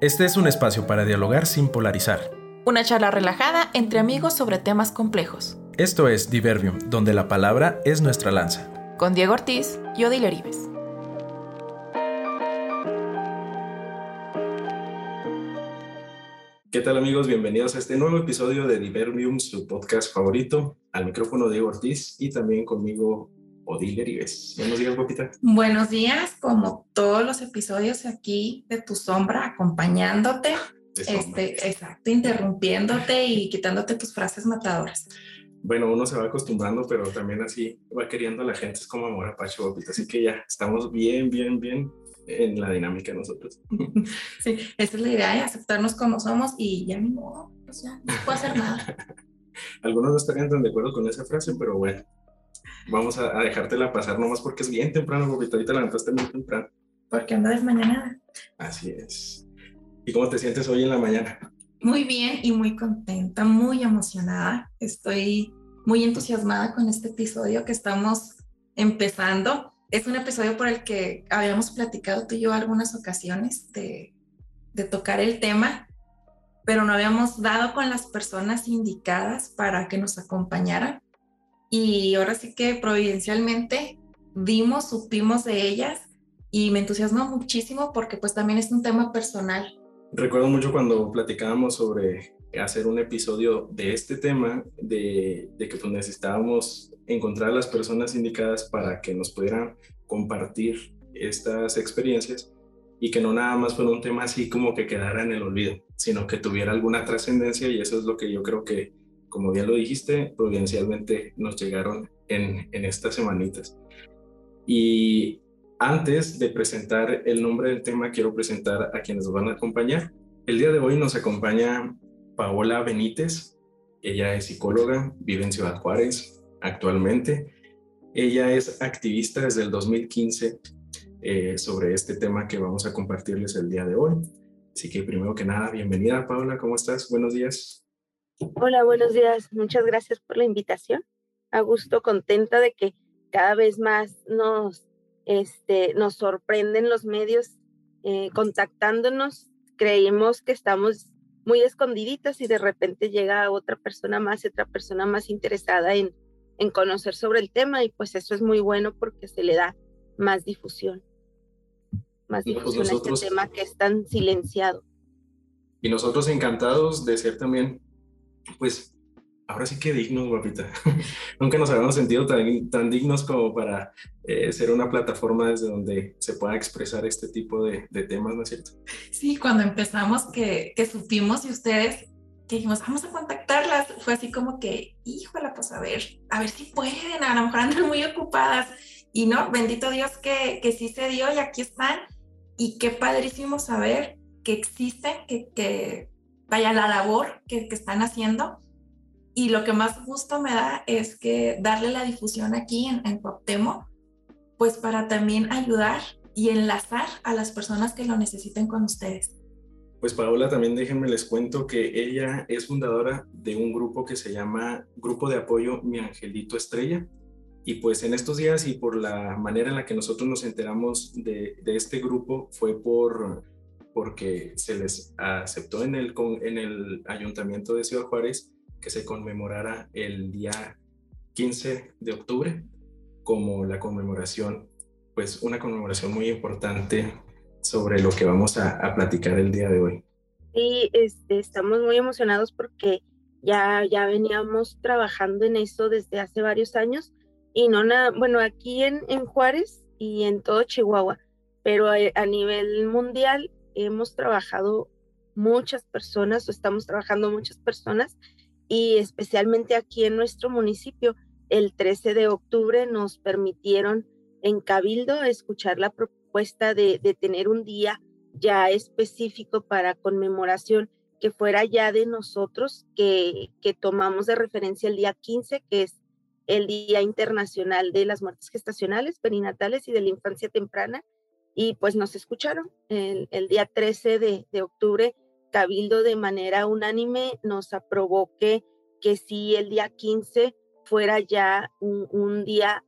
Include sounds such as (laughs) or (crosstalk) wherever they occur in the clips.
Este es un espacio para dialogar sin polarizar. Una charla relajada entre amigos sobre temas complejos. Esto es Diverbium, donde la palabra es nuestra lanza. Con Diego Ortiz y Odile Rives. ¿Qué tal amigos? Bienvenidos a este nuevo episodio de Diverbium, su podcast favorito. Al micrófono Diego Ortiz y también conmigo Odile Rives. Buenos días, guapita. Buenos días, como todos los episodios aquí de Tu Sombra, acompañándote, este, exacto, interrumpiéndote y quitándote tus frases matadoras. Bueno, uno se va acostumbrando, pero también así va queriendo a la gente, es como amor a Pacho, guapita. Así que ya estamos bien, bien, bien en la dinámica nosotros. (laughs) Sí, esa es la idea, de aceptarnos como somos y ya ni modo, pues ya no puedo hacer nada. (laughs) Algunos no estarían tan de acuerdo con esa frase, pero bueno, vamos a, dejártela pasar nomás porque es bien temprano, porque ahorita la levantaste muy temprano. Porque anda desmañanada. Así es. ¿Y cómo te sientes hoy en la mañana? Muy bien y muy contenta, muy emocionada. Estoy muy entusiasmada con este episodio que estamos empezando. Es un episodio por el que habíamos platicado tú y yo algunas ocasiones de, de tocar el tema, pero no habíamos dado con las personas indicadas para que nos acompañaran y ahora sí que providencialmente vimos, supimos de ellas y me entusiasmó muchísimo porque pues también es un tema personal. Recuerdo mucho cuando platicábamos sobre hacer un episodio de este tema, de, de que pues necesitábamos encontrar a las personas indicadas para que nos pudieran compartir estas experiencias y que no nada más fuera un tema así como que quedara en el olvido, sino que tuviera alguna trascendencia y eso es lo que yo creo que como bien lo dijiste, providencialmente nos llegaron en, en estas semanitas. Y antes de presentar el nombre del tema, quiero presentar a quienes nos van a acompañar. El día de hoy nos acompaña Paola Benítez. Ella es psicóloga, vive en Ciudad Juárez actualmente. Ella es activista desde el 2015 eh, sobre este tema que vamos a compartirles el día de hoy. Así que primero que nada, bienvenida Paola, ¿cómo estás? Buenos días. Hola, buenos días. Muchas gracias por la invitación. A gusto, contenta de que cada vez más nos, este, nos sorprenden los medios eh, contactándonos. Creímos que estamos muy escondiditas y de repente llega otra persona más, otra persona más interesada en, en conocer sobre el tema y pues eso es muy bueno porque se le da más difusión. Más pues difusión a este tema que es tan silenciado. Y nosotros encantados de ser también pues ahora sí que dignos, guapita. (laughs) Nunca nos habíamos sentido tan, dignos como para eh, ser una plataforma desde donde se pueda expresar este tipo de, temas, ¿no es cierto? Sí, cuando empezamos que, que, supimos y ustedes que dijimos, vamos a contactarlas, fue así como que, híjola, pues a ver, a ver si pueden, a lo mejor andan muy ocupadas. Y no, bendito Dios que, que sí se dio y aquí están. Y qué padrísimo saber que existen, que, que vaya la labor que, están haciendo. Y lo que más gusto me da es que darle la difusión aquí en, en pues para también ayudar y enlazar a las personas que lo necesiten con ustedes. Pues Paola, también déjenme les cuento que ella es fundadora de un grupo que se llama Grupo de Apoyo Mi Angelito Estrella. Y pues en estos días y por la manera en la que nosotros nos enteramos de este grupo fue por porque se les aceptó en el, en el Ayuntamiento de Ciudad Juárez que se conmemorara el día 15 de octubre como la conmemoración, pues una conmemoración muy importante sobre lo que vamos a, a platicar el día de hoy. Sí, este, estamos muy emocionados porque ya, ya veníamos trabajando en eso desde hace varios años y no nada, bueno, aquí en, en Juárez y en todo Chihuahua, pero a, a nivel mundial hemos trabajado muchas personas o estamos trabajando muchas personas y especialmente aquí en nuestro municipio, el 13 de octubre nos permitieron en Cabildo escuchar la propuesta de, tener un día ya específico para conmemoración que fuera ya de nosotros, que, que tomamos de referencia el día 15, que es el Día Internacional de las Muertes Gestacionales, Perinatales y de la Infancia Temprana, y pues nos escucharon. El, día 13 de, octubre, Cabildo de manera unánime nos aprobó que, que el día 15 fuera ya un, día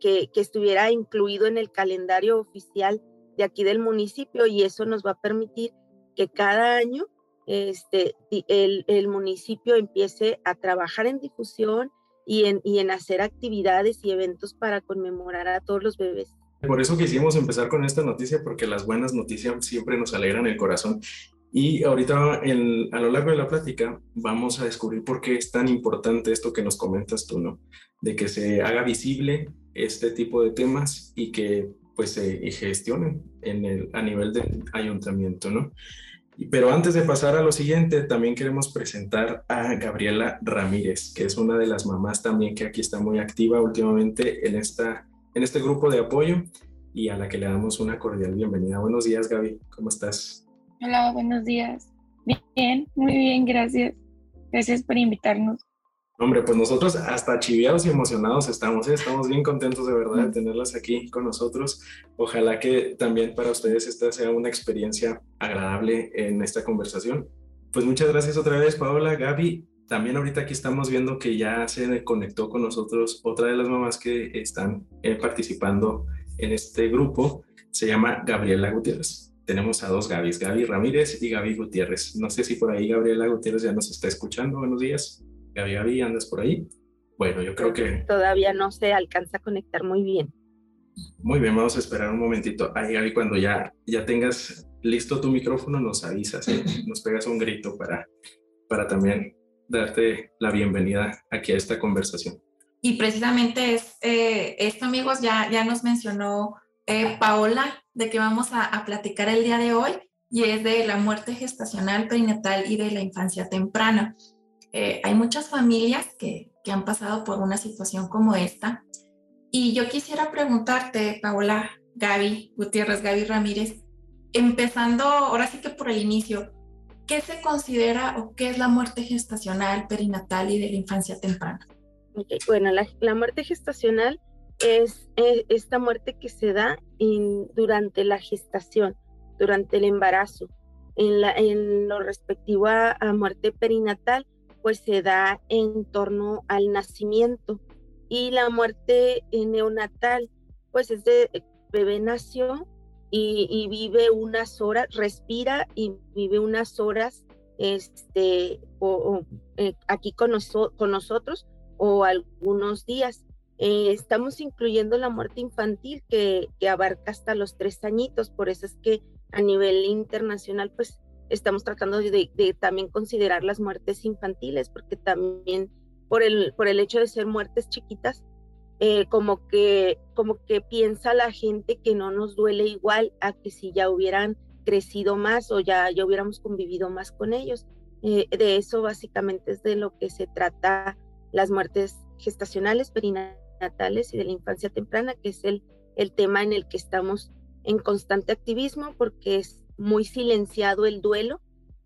que, que, estuviera incluido en el calendario oficial de aquí del municipio y eso nos va a permitir que cada año este, el, el, municipio empiece a trabajar en difusión y en, y en hacer actividades y eventos para conmemorar a todos los bebés. Por eso quisimos empezar con esta noticia, porque las buenas noticias siempre nos alegran el corazón. Y ahorita a lo largo de la plática vamos a descubrir por qué es tan importante esto que nos comentas tú, ¿no? De que se haga visible este tipo de temas y que pues se gestionen en el, a nivel del ayuntamiento, ¿no? Pero antes de pasar a lo siguiente, también queremos presentar a Gabriela Ramírez, que es una de las mamás también que aquí está muy activa últimamente en, esta, en este grupo de apoyo y a la que le damos una cordial bienvenida. Buenos días, Gaby, ¿cómo estás? Hola, buenos días. Bien, muy bien, gracias. Gracias por invitarnos. Hombre, pues nosotros hasta chiviados y emocionados estamos, ¿eh? estamos bien contentos de verdad de tenerlas aquí con nosotros. Ojalá que también para ustedes esta sea una experiencia agradable en esta conversación. Pues muchas gracias otra vez, Paola, Gaby. También ahorita aquí estamos viendo que ya se conectó con nosotros otra de las mamás que están eh, participando en este grupo. Se llama Gabriela Gutiérrez. Tenemos a dos Gabis, Gaby Ramírez y Gaby Gutiérrez. No sé si por ahí Gabriela Gutiérrez ya nos está escuchando. Buenos días. Gaby, Gaby, ¿andas por ahí? Bueno, yo creo que... Todavía no se alcanza a conectar muy bien. Muy bien, vamos a esperar un momentito. Ahí, Gaby, cuando ya, ya tengas listo tu micrófono, nos avisas, ¿eh? (laughs) nos pegas un grito para, para también darte la bienvenida aquí a esta conversación. Y precisamente es eh, esto, amigos, ya, ya nos mencionó eh, Paola de que vamos a, a platicar el día de hoy y es de la muerte gestacional perinatal y de la infancia temprana. Eh, hay muchas familias que, que, han pasado por una situación como esta. Y yo quisiera preguntarte, Paola, Gaby Gutiérrez, Gaby Ramírez, empezando ahora sí que por el inicio, ¿qué se considera o qué es la muerte gestacional, perinatal y de la infancia temprana? bueno, la, la, muerte gestacional es, es, esta muerte que se da durante la gestación, durante el embarazo. En, la, en lo respectivo a, a muerte perinatal, pues se da en torno al nacimiento y la muerte neonatal, pues es de bebé nació y, vive unas horas, respira y vive unas horas este, o, eh, aquí con, con, nosotros o algunos días. Eh, estamos incluyendo la muerte infantil que, que, abarca hasta los tres añitos, por eso es que a nivel internacional pues estamos tratando de, también considerar las muertes infantiles, porque también por el, por el hecho de ser muertes chiquitas, eh, como, que, como que piensa la gente que no nos duele igual a que si ya hubieran crecido más o ya, ya hubiéramos convivido más con ellos. Eh, de eso básicamente es de lo que se trata las muertes gestacionales, perinatales y de la infancia temprana, que es el, el tema en el que estamos en constante activismo porque es muy silenciado el duelo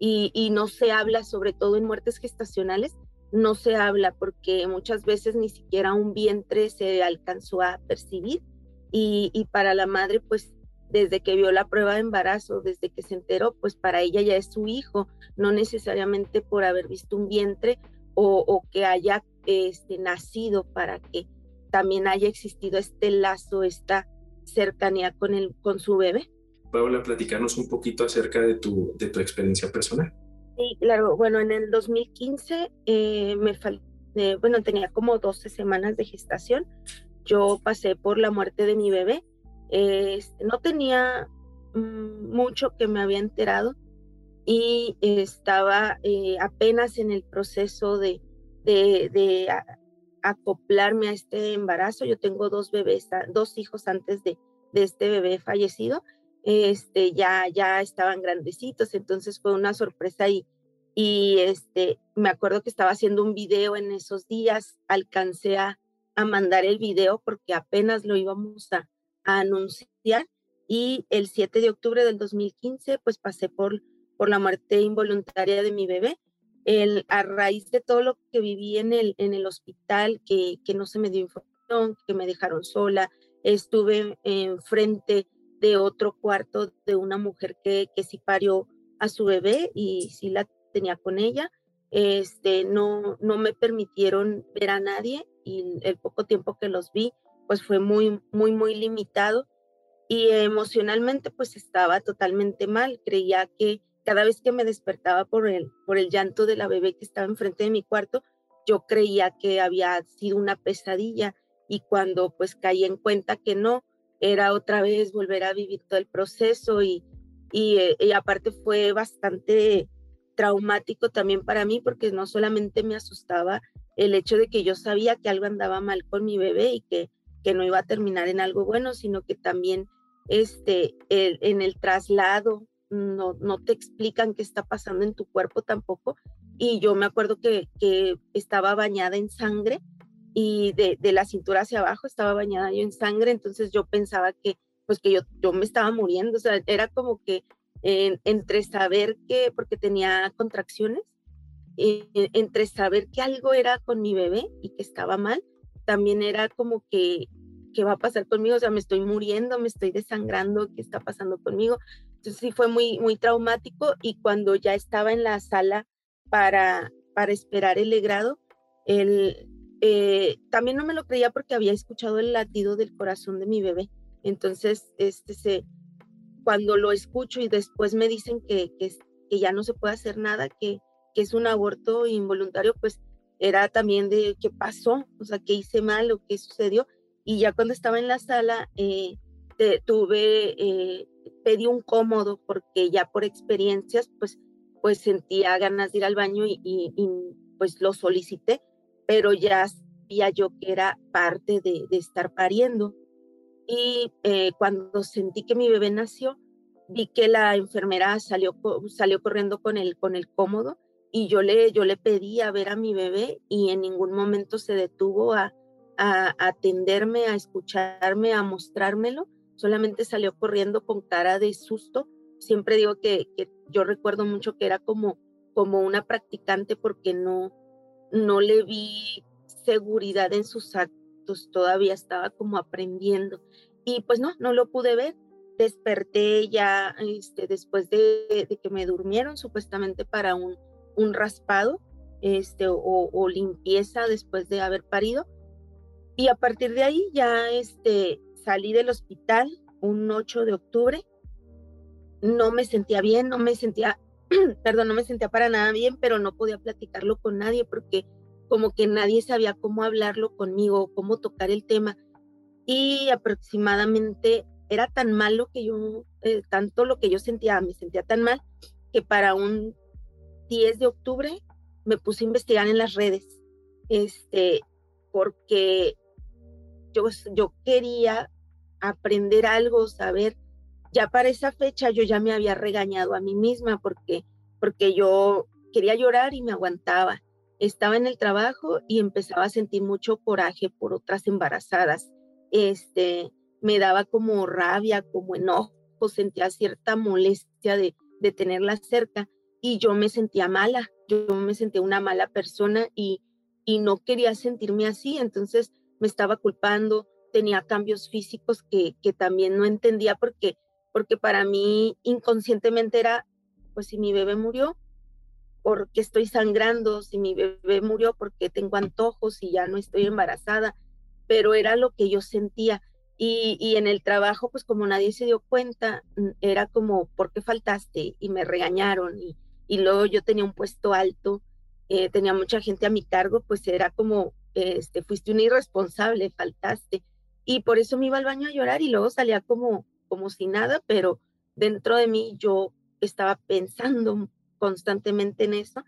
y, no se habla, sobre todo en muertes gestacionales, no se habla porque muchas veces ni siquiera un vientre se alcanzó a percibir y, y, para la madre pues desde que vio la prueba de embarazo, desde que se enteró, pues para ella ya es su hijo, no necesariamente por haber visto un vientre o, o que haya este, nacido para que también haya existido este lazo, esta cercanía con, el, con su bebé. Paula, platicarnos un poquito acerca de tu, de tu experiencia personal. Sí, claro. Bueno, en el 2015 eh, me eh, bueno, tenía como 12 semanas de gestación. Yo pasé por la muerte de mi bebé. no tenía mm, mucho que me había enterado y estaba eh, apenas en el proceso de, acoplarme a este embarazo. Yo tengo dos bebés, dos hijos antes de este bebé fallecido este, ya, ya estaban grandecitos, entonces fue una sorpresa y, y este, me acuerdo que estaba haciendo un video en esos días, alcancé a, a mandar el video porque apenas lo íbamos a, a, anunciar y el 7 de octubre del 2015 pues pasé por, por la muerte involuntaria de mi bebé. El, a raíz de todo lo que viví en el, en el hospital, que, que no se me dio información, que me dejaron sola, estuve enfrente de otro cuarto de una mujer que, que sí parió a su bebé y sí la tenía con ella. Este, no, no me permitieron ver a nadie y el poco tiempo que los vi, pues fue muy, muy, muy limitado y emocionalmente pues estaba totalmente mal. Creía que, cada vez que me despertaba por el, por el llanto de la bebé que estaba enfrente de mi cuarto, yo creía que había sido una pesadilla y cuando pues caí en cuenta que no, era otra vez volver a vivir todo el proceso y, eh, y aparte fue bastante traumático también para mí porque no solamente me asustaba el hecho de que yo sabía que algo andaba mal con mi bebé y que, que no iba a terminar en algo bueno, sino que también este, en el traslado no, no te explican qué está pasando en tu cuerpo tampoco. Y yo me acuerdo que, que estaba bañada en sangre y de, de, la cintura hacia abajo estaba bañada yo en sangre, entonces yo pensaba que pues que yo, yo me estaba muriendo, o sea, era como que entre saber que, porque tenía contracciones, eh, entre saber que algo era con mi bebé y que estaba mal, también era como que, ¿qué va a pasar conmigo? O sea, me estoy muriendo, me estoy desangrando, ¿qué está pasando conmigo? Entonces sí fue muy, muy traumático y cuando ya estaba en la sala para, para esperar el legrado, el, eh, también no me lo creía porque había escuchado el latido del corazón de mi bebé. Entonces, este, se, cuando lo escucho y después me dicen que, que, que ya no se puede hacer nada, que, que es un aborto involuntario, pues era también de qué pasó, o sea, qué hice mal o qué sucedió. Y ya cuando estaba en la sala, eh, tuve, eh, pedí un cómodo porque ya por experiencias, pues, pues sentía ganas de ir al baño y, y, pues lo solicité, pero ya sabía yo que era parte de, estar pariendo. Y eh, cuando sentí que mi bebé nació, vi que la enfermera salió, salió corriendo con el, con el cómodo y yo le, yo le pedí a ver a mi bebé y en ningún momento se detuvo a, a, atenderme, a escucharme, a mostrármelo, solamente salió corriendo con cara de susto. Siempre digo que, que yo recuerdo mucho que era como, como una practicante porque no, no le vi seguridad en sus actos, todavía estaba como aprendiendo. Y pues no, no lo pude ver. Desperté ya este, después de, que me durmieron supuestamente para un, un raspado este, o, limpieza después de haber parido. Y a partir de ahí ya este, salí del hospital un 8 de octubre. No me sentía bien, no me sentía, (clears throat) perdón, no me sentía para nada bien, pero no podía platicarlo con nadie porque como que nadie sabía cómo hablarlo conmigo, cómo tocar el tema. Y aproximadamente era tan malo que yo, eh, tanto lo que yo sentía, me sentía tan mal, que para un 10 de octubre me puse a investigar en las redes, este, porque yo, yo quería aprender algo, saber. Ya para esa fecha yo ya me había regañado a mí misma porque, porque yo quería llorar y me aguantaba. Estaba en el trabajo y empezaba a sentir mucho coraje por otras embarazadas. Este, me daba como rabia, como enojo, sentía cierta molestia de, de tenerla cerca y yo me sentía mala, yo me sentía una mala persona y, y no quería sentirme así, entonces me estaba culpando, tenía cambios físicos que, que también no entendía porque, porque para mí inconscientemente era, pues si mi bebé murió, porque estoy sangrando, si mi bebé murió porque tengo antojos y ya no estoy embarazada, pero era lo que yo sentía. Y, y, en el trabajo, pues como nadie se dio cuenta, mm, era como, ¿por qué faltaste? Y me regañaron y, y luego yo tenía un puesto alto, eh, tenía mucha gente a mi cargo, pues era como, este, fuiste una irresponsable, faltaste. Y por eso me iba al baño a llorar y luego salía como, como si nada, pero dentro de mí yo estaba pensando constantemente en eso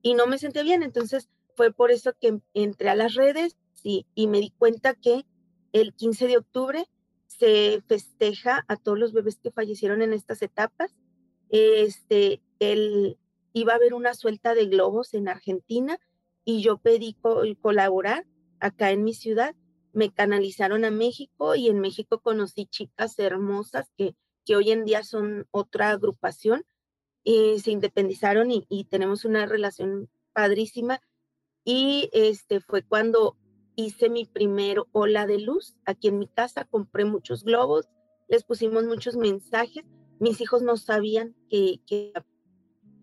y no me sentía bien. Entonces fue por eso que entré a las redes y, y me di cuenta que el 15 de octubre se festeja a todos los bebés que fallecieron en estas etapas. Este, el, iba a haber una suelta de globos en Argentina y yo pedí colaborar acá en mi ciudad. Me canalizaron a México y en México conocí chicas hermosas que, que hoy en día son otra agrupación y se independizaron y, y tenemos una relación padrísima. Y este fue cuando hice mi primer ola de luz aquí en mi casa, compré muchos globos, les pusimos muchos mensajes. Mis hijos no sabían que, que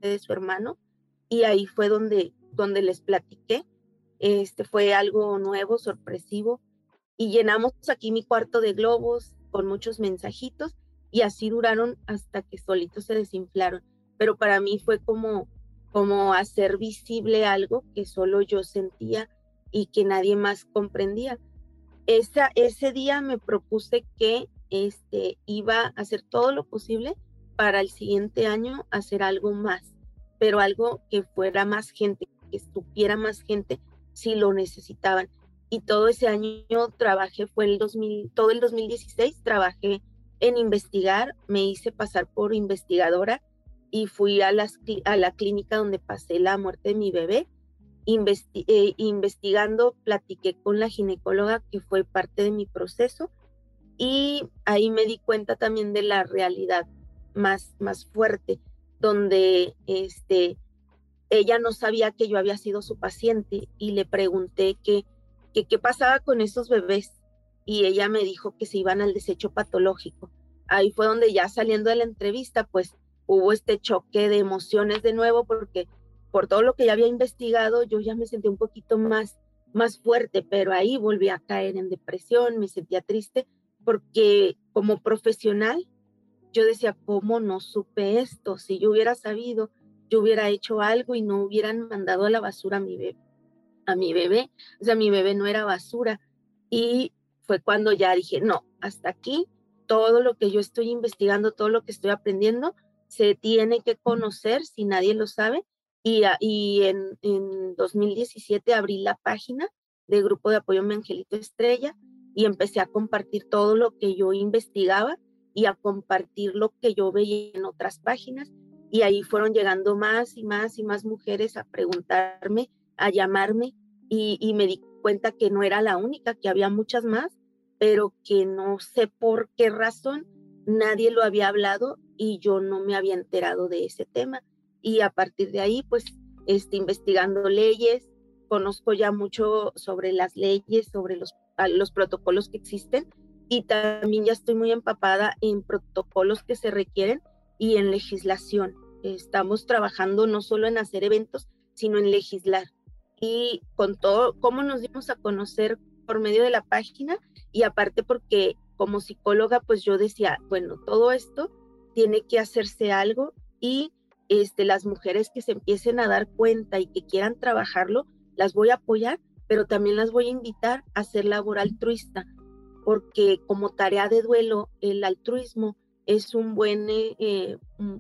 de su hermano y ahí fue donde, donde les platiqué. Este fue algo nuevo, sorpresivo y llenamos aquí mi cuarto de globos con muchos mensajitos y así duraron hasta que solitos se desinflaron. pero para mí fue como, como hacer visible algo que solo yo sentía y que nadie más comprendía. Esa, ese día me propuse que este, iba a hacer todo lo posible para el siguiente año hacer algo más, pero algo que fuera más gente, que estuviera más gente si lo necesitaban. Y todo ese año trabajé, fue el 2000, todo el 2016 trabajé en investigar, me hice pasar por investigadora y fui a, las, a la clínica donde pasé la muerte de mi bebé. Eh, investigando, platiqué con la ginecóloga que fue parte de mi proceso y ahí me di cuenta también de la realidad más, más fuerte, donde este, ella no sabía que yo había sido su paciente y le pregunté que, que qué pasaba con esos bebés y ella me dijo que se iban al desecho patológico. Ahí fue donde ya saliendo de la entrevista, pues hubo este choque de emociones de nuevo porque por todo lo que ya había investigado, yo ya me sentí un poquito más, más fuerte, pero ahí volví a caer en depresión, me sentía triste porque como profesional yo decía, ¿cómo no supe esto? Si yo hubiera sabido, yo hubiera hecho algo y no hubieran mandado a la basura a mi bebé. A mi bebé, o sea, mi bebé no era basura. Y fue cuando ya dije, no, hasta aquí, todo lo que yo estoy investigando, todo lo que estoy aprendiendo, se tiene que conocer si nadie lo sabe. Y, y en, en 2017 abrí la página del Grupo de Apoyo Mi Angelito Estrella y empecé a compartir todo lo que yo investigaba y a compartir lo que yo veía en otras páginas. Y ahí fueron llegando más y más y más mujeres a preguntarme, a llamarme y, me di cuenta que no era la única, que había muchas más, pero que no sé por qué razón nadie lo había hablado y yo no me había enterado de ese tema. Y a partir de ahí, pues, este, investigando leyes, conozco ya mucho sobre las leyes, sobre los, los protocolos que existen y también ya estoy muy empapada en protocolos que se requieren y en legislación. Estamos trabajando no solo en hacer eventos, sino en legislar. Y con todo, cómo nos dimos a conocer por medio de la página y aparte porque como psicóloga, pues yo decía, bueno, todo esto tiene que hacerse algo y este, las mujeres que se empiecen a dar cuenta y que quieran trabajarlo, las voy a apoyar, pero también las voy a invitar a hacer labor altruista, porque como tarea de duelo el altruismo es un buen, eh,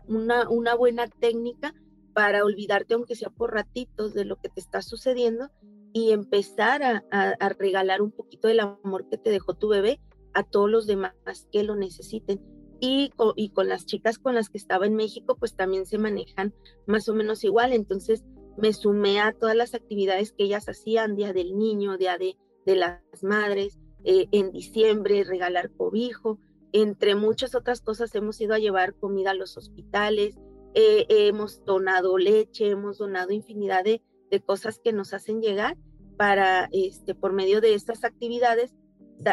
una buena técnica para olvidarte, aunque sea por ratitos, de lo que te está sucediendo y empezar a, regalar un poquito del amor que te dejó tu bebé a todos los demás que lo necesiten. Y con, y con las chicas con las que estaba en México, pues también se manejan más o menos igual. Entonces me sumé a todas las actividades que ellas hacían, Día del Niño, Día de, de las Madres, eh, en diciembre, regalar cobijo, entre muchas otras cosas hemos ido a llevar comida a los hospitales, eh, hemos donado leche, hemos donado infinidad de, cosas que nos hacen llegar para, este, por medio de estas actividades,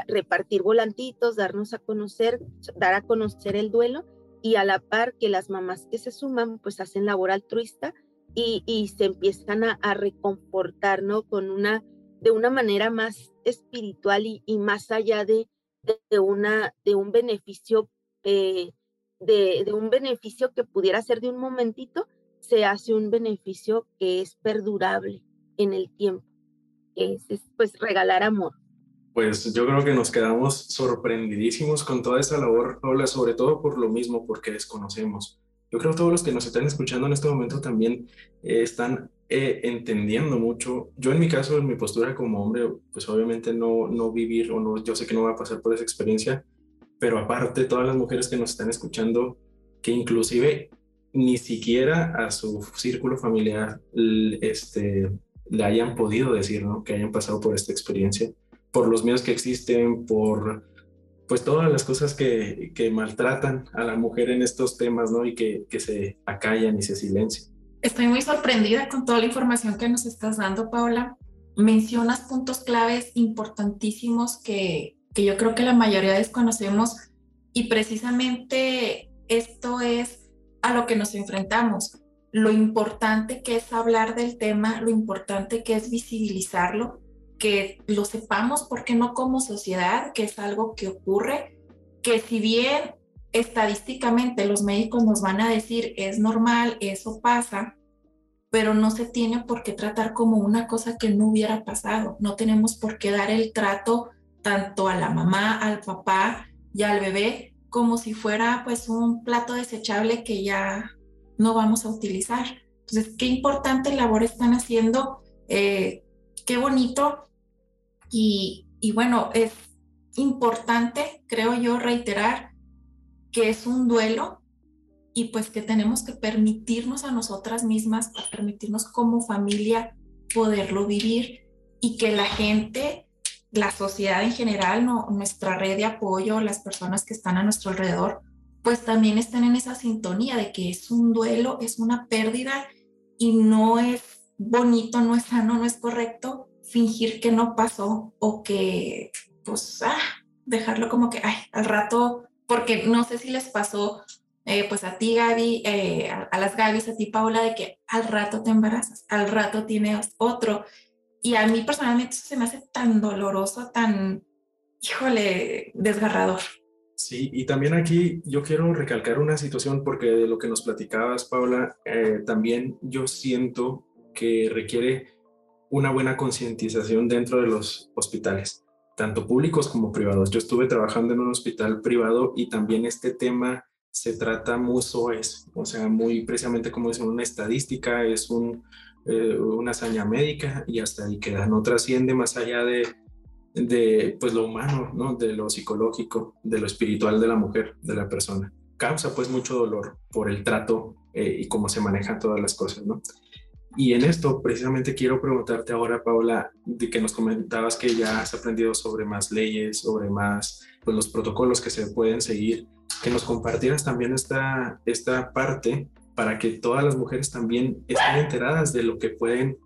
repartir volantitos, darnos a conocer, dar a conocer el duelo y a la par que las mamás que se suman, pues hacen labor altruista y, y se empiezan a, a reconfortar, ¿no? Con una de una manera más espiritual y, más allá de, de, una, de un beneficio, eh, de, un beneficio que pudiera ser de un momentito, se hace un beneficio que es perdurable en el tiempo, es, pues regalar amor. Pues yo creo que nos quedamos sorprendidísimos con toda esa labor, Paula, sobre todo por lo mismo, porque desconocemos. Yo creo que todos los que nos están escuchando en este momento también eh, están eh, entendiendo mucho. Yo en mi caso, en mi postura como hombre, pues obviamente no, no vivir o no, yo sé que no va a pasar por esa experiencia, pero aparte todas las mujeres que nos están escuchando, que inclusive ni siquiera a su círculo familiar este, le hayan podido decir, ¿no? Que hayan pasado por esta experiencia, por los miedos que existen, por pues todas las cosas que, que maltratan a la mujer en estos temas, ¿no? Y que, que se acallan y se silencian. Estoy muy sorprendida con toda la información que nos estás dando, Paula. Mencionas puntos claves importantísimos que, que yo creo que la mayoría desconocemos y precisamente esto es a lo que nos enfrentamos. Lo importante que es hablar del tema, lo importante que es visibilizarlo, que lo sepamos, porque no como sociedad, que es algo que ocurre, que si bien estadísticamente los médicos nos van a decir es normal, eso pasa, pero no se tiene por qué tratar como una cosa que no hubiera pasado. No tenemos por qué dar el trato tanto a la mamá, al papá y al bebé como si fuera pues un plato desechable que ya no vamos a utilizar. Entonces, qué importante labor están haciendo, eh, qué bonito. Y, y bueno, es importante, creo yo, reiterar que es un duelo y pues que tenemos que permitirnos a nosotras mismas, permitirnos como familia poderlo vivir y que la gente, la sociedad en general, nuestra red de apoyo, las personas que están a nuestro alrededor, pues también estén en esa sintonía de que es un duelo, es una pérdida y no es bonito, no es sano, no es correcto fingir que no pasó o que, pues, ah, dejarlo como que, ay, al rato, porque no sé si les pasó, eh, pues a ti, Gaby, eh, a, las Gabys, a ti, Paula, de que al rato te embarazas, al rato tienes otro. Y a mí personalmente eso se me hace tan doloroso, tan, híjole, desgarrador. Sí, y también aquí yo quiero recalcar una situación porque de lo que nos platicabas, Paula, eh, también yo siento que requiere una buena concientización dentro de los hospitales tanto públicos como privados. Yo estuve trabajando en un hospital privado y también este tema se trata muy soez, o sea, muy precisamente como es una estadística, es un, eh, una hazaña médica y hasta ahí queda, no trasciende más allá de, de pues lo humano, ¿no? de lo psicológico, de lo espiritual de la mujer, de la persona. Causa pues mucho dolor por el trato eh, y cómo se manejan todas las cosas, ¿no? Y en esto precisamente quiero preguntarte ahora, Paula, de que nos comentabas que ya has aprendido sobre más leyes, sobre más pues, los protocolos que se pueden seguir, que nos compartieras también esta, esta parte para que todas las mujeres también estén enteradas de lo que pueden,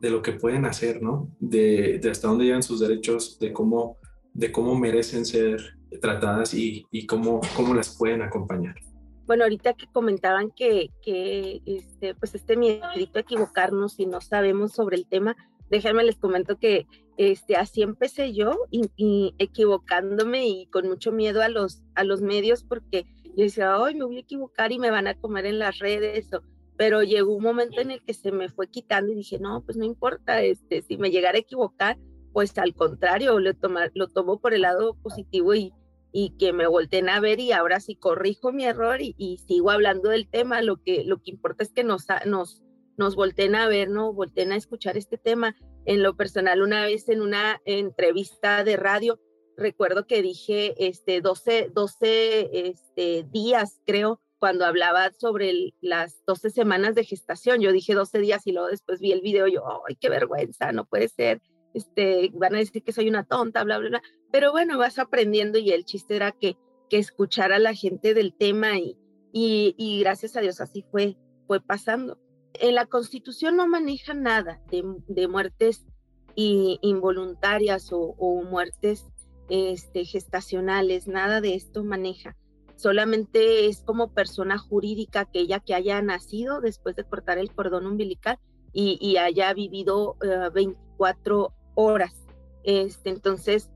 de lo que pueden hacer, ¿no? De, de hasta dónde llegan sus derechos, de cómo, de cómo merecen ser tratadas y, y cómo, cómo las pueden acompañar bueno, ahorita que comentaban que, que este, pues este miedo a equivocarnos si no sabemos sobre el tema, déjenme les comento que este, así empecé yo, y, equivocándome y con mucho miedo a los, a los medios, porque yo decía, ay, me voy a equivocar y me van a comer en las redes, pero llegó un momento en el que se me fue quitando y dije, no, pues no importa, este, si me llegara a equivocar, pues al contrario, lo, tomar, lo tomo por el lado positivo y, y que me volteen a ver y ahora sí corrijo mi error y, sigo hablando del tema. Lo que, lo que importa es que nos, nos, nos volteen a ver, ¿no? Volteen a escuchar este tema. En lo personal, una vez en una entrevista de radio, recuerdo que dije este, 12, 12 este, días, creo, cuando hablaba sobre las 12 semanas de gestación. Yo dije 12 días y luego después vi el video y yo, ¡ay, qué vergüenza! No puede ser este, van a decir que soy una tonta, bla, bla, bla, pero bueno, vas aprendiendo y el chiste era que, que escuchar a la gente del tema y, y, gracias a Dios así fue, fue pasando. En la constitución no maneja nada de, de muertes involuntarias o, muertes este, gestacionales, nada de esto maneja. Solamente es como persona jurídica aquella que haya nacido después de cortar el cordón umbilical y, haya vivido 24 eh, horas. Este, entonces,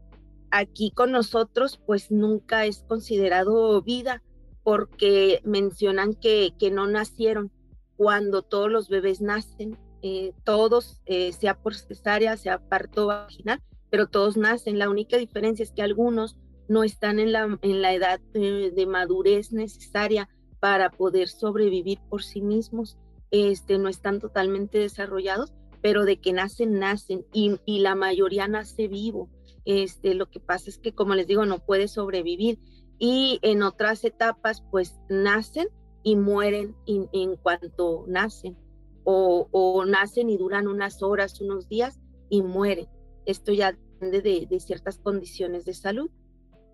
aquí con nosotros, pues nunca es considerado vida porque mencionan que, que no nacieron cuando todos los bebés nacen, eh, todos, eh, sea por cesárea, sea parto vaginal, pero todos nacen. La única diferencia es que algunos no están en la, en la edad de madurez necesaria para poder sobrevivir por sí mismos, este, no están totalmente desarrollados pero de que nacen, nacen y, la mayoría nace vivo. Este, lo que pasa es que, como les digo, no puede sobrevivir y en otras etapas, pues nacen y mueren en cuanto nacen o, nacen y duran unas horas, unos días y mueren. Esto ya depende de, ciertas condiciones de salud.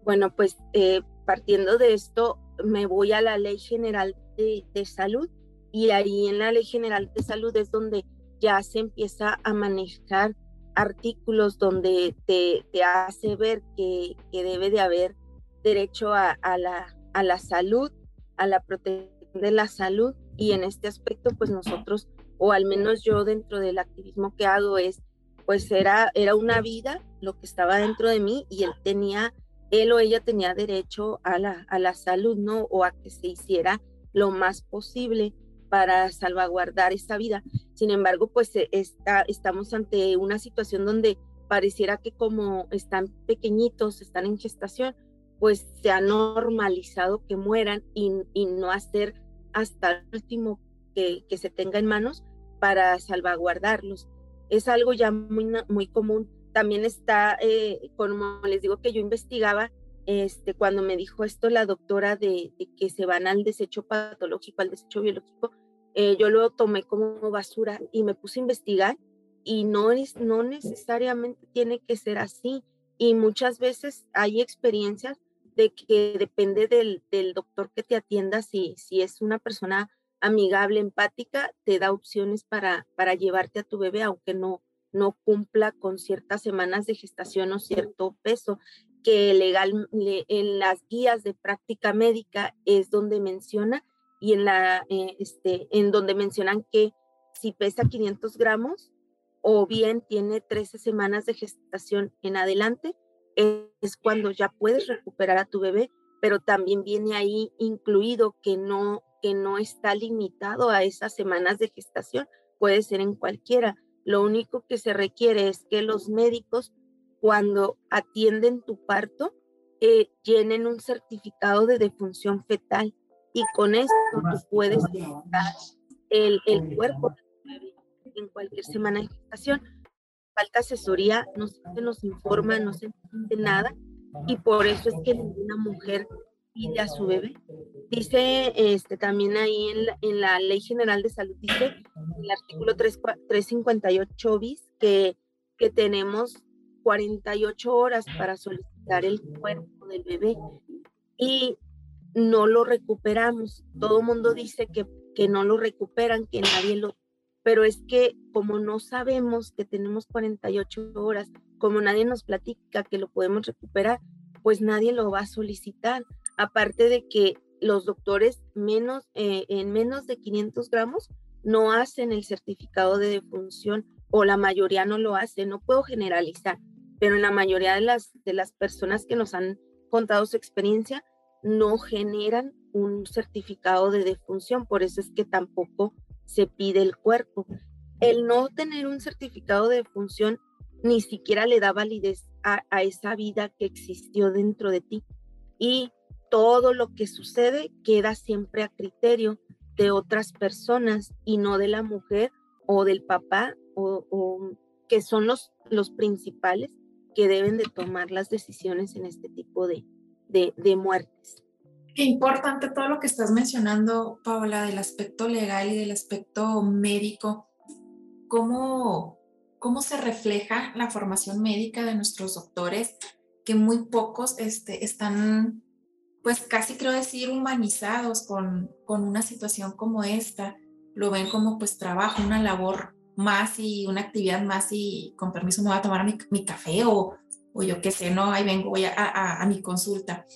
Bueno, pues eh, partiendo de esto, me voy a la Ley General de, Salud y ahí en la Ley General de Salud es donde ya se empieza a manejar artículos donde te, hace ver que, debe de haber derecho a la salud, a la protección de la salud y en este aspecto pues nosotros, o al menos yo dentro del activismo que hago es, pues era, era una vida lo que estaba dentro de mí y él tenía él o ella tenía derecho a la, a la salud, ¿no? O a que se hiciera lo más posible para salvaguardar esa vida. Sin embargo, pues eh, está, estamos ante una situación donde pareciera que como están pequeñitos, están en gestación, pues se ha normalizado que mueran y, no hacer hasta el último que, que, se tenga en manos para salvaguardarlos. Es algo ya muy, muy común. También está, eh, como les digo que yo investigaba, este, cuando me dijo esto la doctora de, que se van al desecho patológico, al desecho biológico, eh, yo lo tomé como basura y me puse a investigar y no, es, no necesariamente tiene que ser así. Y muchas veces hay experiencias de que depende del, del doctor que te atienda, si, si es una persona amigable, empática, te da opciones para, para llevarte a tu bebé, aunque no, no cumpla con ciertas semanas de gestación o cierto peso que legal en las guías de práctica médica es donde menciona y en la eh, este en donde mencionan que si pesa 500 gramos o bien tiene 13 semanas de gestación en adelante es cuando ya puedes recuperar a tu bebé pero también viene ahí incluido que no que no está limitado a esas semanas de gestación puede ser en cualquiera lo único que se requiere es que los médicos cuando atienden tu parto, eh, llenen un certificado de defunción fetal y con esto tú puedes dar el, el cuerpo en cualquier semana de gestación. Falta asesoría, no se nos informa, no se entiende nada y por eso es que ninguna mujer pide a su bebé. Dice este, también ahí en la, en la Ley General de Salud, dice en el artículo 3, 358 bis que, que tenemos 48 horas para solicitar el cuerpo del bebé y no lo recuperamos. Todo mundo dice que, que no lo recuperan, que nadie lo... Pero es que como no sabemos que tenemos 48 horas, como nadie nos platica que lo podemos recuperar, pues nadie lo va a solicitar. Aparte de que los doctores menos, eh, en menos de 500 gramos no hacen el certificado de defunción o la mayoría no lo hace. No puedo generalizar, pero en la mayoría de las, de las personas que nos han contado su experiencia, no generan un certificado de defunción, por eso es que tampoco se pide el cuerpo. El no tener un certificado de defunción ni siquiera le da validez a, a, esa vida que existió dentro de ti. Y todo lo que sucede queda siempre a criterio de otras personas y no de la mujer o del papá o, o que son los, los principales que deben de tomar las decisiones en este tipo de, de, muertes. Qué importante todo lo que estás mencionando, Paola, del aspecto legal y del aspecto médico. ¿Cómo, cómo se refleja la formación médica de nuestros doctores? Que muy pocos este, están, pues casi creo decir, humanizados con, con una situación como esta. Lo ven como pues trabajo, una labor más y una actividad más y con permiso me voy a tomar mi, café o, o, yo qué sé, no, ahí vengo, voy a, a, mi consulta.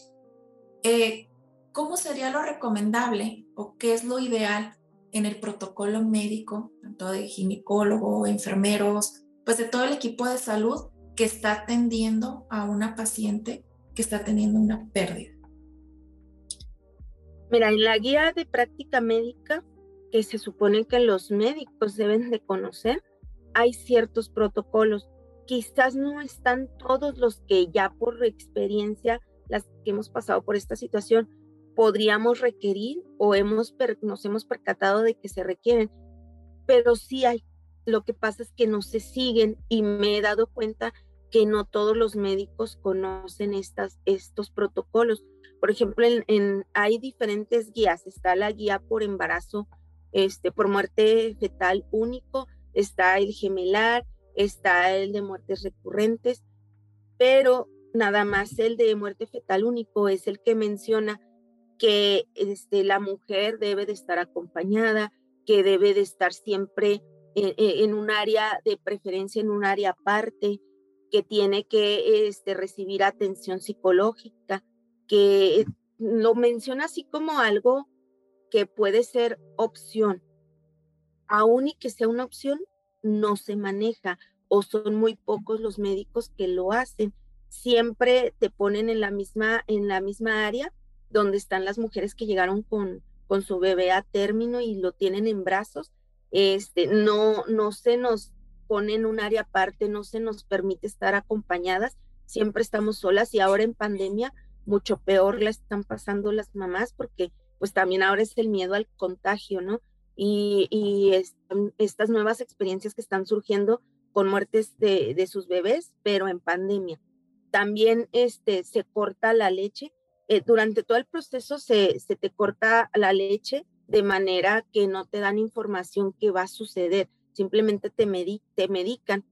Eh, ¿Cómo sería lo recomendable o qué es lo ideal en el protocolo médico, tanto de ginecólogo, enfermeros, pues de todo el equipo de salud que está atendiendo a una paciente que está teniendo una pérdida? Mira, en la guía de práctica médica que se supone que los médicos deben de conocer, hay ciertos protocolos. Quizás no están todos los que ya por experiencia, las que hemos pasado por esta situación, podríamos requerir o hemos, nos hemos percatado de que se requieren, pero sí hay. Lo que pasa es que no se siguen y me he dado cuenta que no todos los médicos conocen estas, estos protocolos. Por ejemplo, hay diferentes guías. Está la guía por embarazo este, por muerte fetal único, está el gemelar, está el de muertes recurrentes, pero nada más el de muerte fetal único es el que menciona que este, la mujer debe de estar acompañada, que debe de estar siempre en, en, un área de preferencia, en un área aparte, que tiene que este, recibir atención psicológica, que lo menciona así como algo que puede ser opción, aún y que sea una opción, no se maneja o son muy pocos los médicos que lo hacen. siempre te ponen en la misma, en la misma área donde están las mujeres que llegaron con, con su bebé a término y lo tienen en brazos. Este, no, no se nos pone un área aparte, no se nos permite estar acompañadas, siempre estamos solas y ahora en pandemia mucho peor la están pasando las mamás porque pues también ahora es el miedo al contagio, ¿no? Y, y estas nuevas experiencias que están surgiendo con muertes de, de, sus bebés, pero en pandemia. También este, se corta la leche. Eh, durante todo el proceso se, se te corta la leche de manera que no te dan información que va a suceder, simplemente te, medican.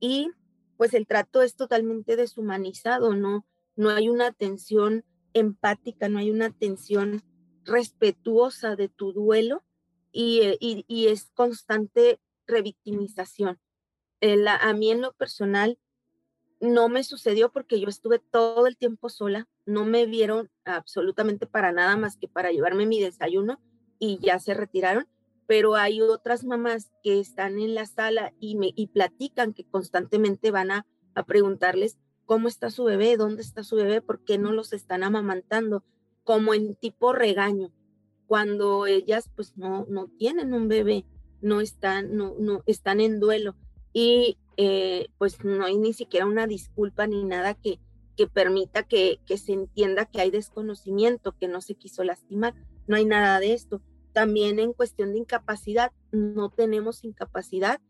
Y pues el trato es totalmente deshumanizado, ¿no? No hay una atención empática, no hay una atención respetuosa de tu duelo y, eh, y, es constante revictimización. a mí en lo personal no me sucedió porque yo estuve todo el tiempo sola, no me vieron absolutamente para nada más que para llevarme mi desayuno y ya se retiraron, pero hay otras mamás que están en la sala y me y platican que constantemente van a, a preguntarles cómo está su bebé, dónde está su bebé, por qué no los están amamantando, como en tipo regaño, cuando ellas pues no, no tienen un bebé, no están, no, no están en duelo y eh, pues no hay ni siquiera una disculpa ni nada que, que permita que, que se entienda que hay desconocimiento, que no se quiso lastimar, no hay nada de esto. También en cuestión de incapacidad, no tenemos incapacidad.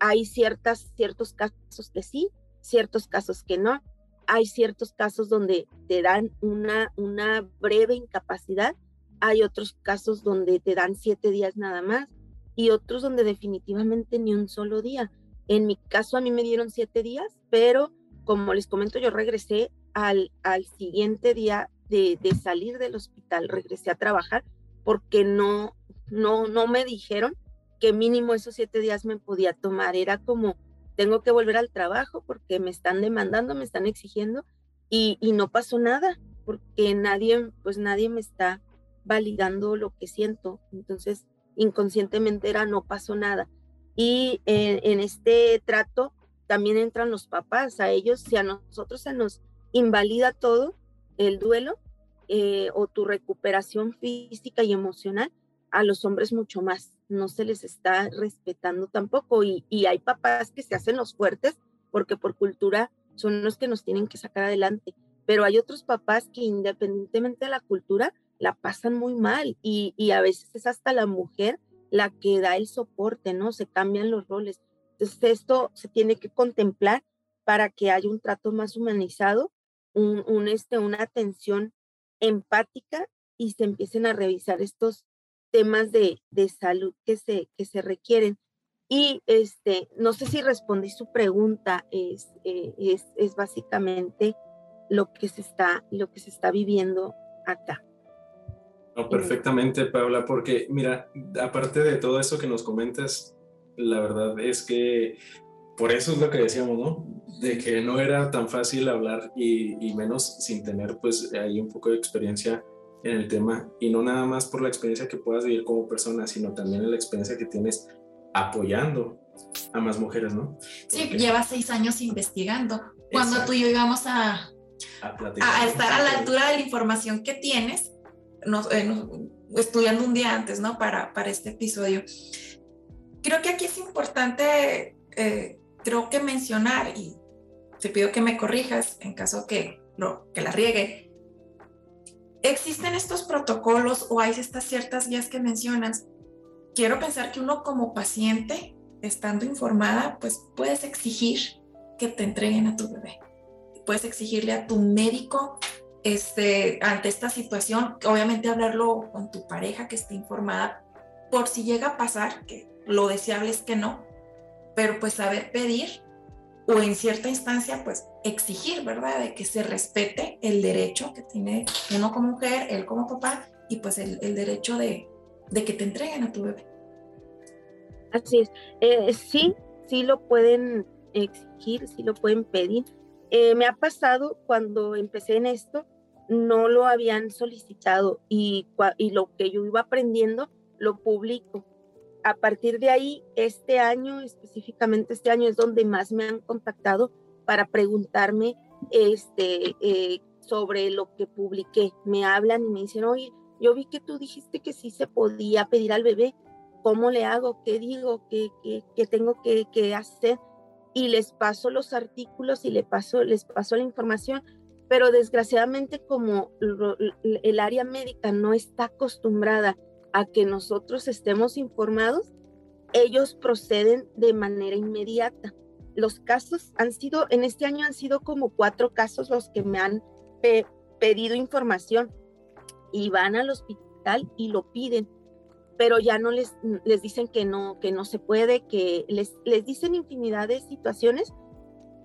Hay ciertas, ciertos casos que sí, ciertos casos que no. Hay ciertos casos donde te dan una, una breve incapacidad, hay otros casos donde te dan siete días nada más y otros donde definitivamente ni un solo día. En mi caso a mí me dieron siete días, pero como les comento, yo regresé al, al siguiente día de, de salir del hospital, regresé a trabajar porque no, no, no me dijeron que mínimo esos siete días me podía tomar. Era como, tengo que volver al trabajo porque me están demandando, me están exigiendo y, no pasó nada porque nadie, pues nadie me está validando lo que siento. Entonces, inconscientemente era no pasó nada. Y en, este trato también entran los papás, a ellos, si a nosotros se nos invalida todo el duelo eh, o tu recuperación física y emocional, a los hombres mucho más no se les está respetando tampoco y, hay papás que se hacen los fuertes porque por cultura son los que nos tienen que sacar adelante, pero hay otros papás que independientemente de la cultura la pasan muy mal y, y a veces es hasta la mujer la que da el soporte, ¿no? Se cambian los roles. Entonces esto se tiene que contemplar para que haya un trato más humanizado, un, un, este, una atención empática y se empiecen a revisar estos temas de, de salud que se, que se requieren. Y este, no sé si respondí su pregunta, es, eh, es, es, básicamente lo que se está, lo que se está viviendo acá. No, perfectamente, Paula, porque mira, aparte de todo eso que nos comentas, la verdad es que por eso es lo que decíamos, ¿no? De que no era tan fácil hablar y, y menos sin tener pues ahí un poco de experiencia en el tema y no nada más por la experiencia que puedas vivir como persona, sino también la experiencia que tienes apoyando a más mujeres, ¿no? Sí, llevas seis años investigando. Cuando tú y yo íbamos a, a, estar a la altura de la información que tienes, eh, estudiando un día antes, ¿no? Para, para este episodio. Creo que aquí es importante, eh, creo que mencionar, y te pido que me corrijas en caso que, lo, que la riegue, existen estos protocolos o hay estas ciertas guías que mencionas. Quiero pensar que uno como paciente, estando informada, pues puedes exigir que te entreguen a tu bebé. Puedes exigirle a tu médico este, ante esta situación, obviamente hablarlo con tu pareja que esté informada por si llega a pasar, que lo deseable es que no, pero pues saber pedir o en cierta instancia, pues exigir, ¿verdad? De que se respete el derecho que tiene uno como mujer, él como papá, y pues el, el derecho de, de, que te entreguen a tu bebé. Así es. Eh, sí, sí lo pueden exigir, sí lo pueden pedir. Eh, me ha pasado cuando empecé en esto, no lo habían solicitado y, y lo que yo iba aprendiendo lo publico a partir de ahí, este año, específicamente este año, es donde más me han contactado para preguntarme este, eh, sobre lo que publiqué. Me hablan y me dicen, oye, yo vi que tú dijiste que sí se podía pedir al bebé. ¿Cómo le hago? ¿Qué digo? ¿Qué, tengo que, que, hacer? Y les paso los artículos y les paso, les paso la información. Pero desgraciadamente como el área médica no está acostumbrada a que nosotros estemos informados, ellos proceden de manera inmediata. Los casos han sido, en este año han sido como cuatro casos los que me han pedido información y van al hospital y lo piden, pero ya no les, les dicen que no, que no se puede, que les, les dicen infinidad de situaciones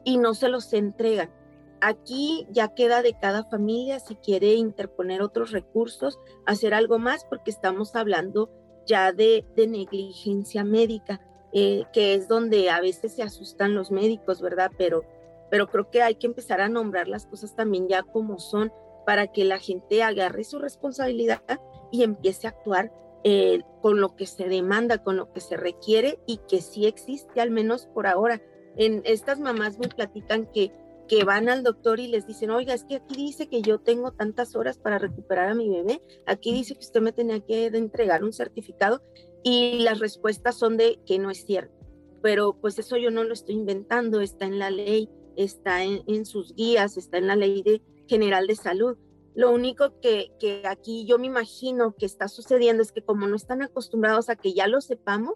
y no se los entregan. Aquí ya queda de cada familia si quiere interponer otros recursos, hacer algo más, porque estamos hablando ya de, negligencia médica, eh, que es donde a veces se asustan los médicos, ¿verdad? Pero, pero creo que hay que empezar a nombrar las cosas también ya como son para que la gente agarre su responsabilidad y empiece a actuar eh, con lo que se demanda, con lo que se requiere y que sí existe, al menos por ahora. En estas mamás me platican que que van al doctor y les dicen, oiga, es que aquí dice que yo tengo tantas horas para recuperar a mi bebé, aquí dice que usted me tenía que entregar un certificado y las respuestas son de que no es cierto. Pero pues eso yo no lo estoy inventando, está en la ley, está en, sus guías, está en la ley de, general de salud. Lo único que, que aquí yo me imagino que está sucediendo es que como no están acostumbrados a que ya lo sepamos,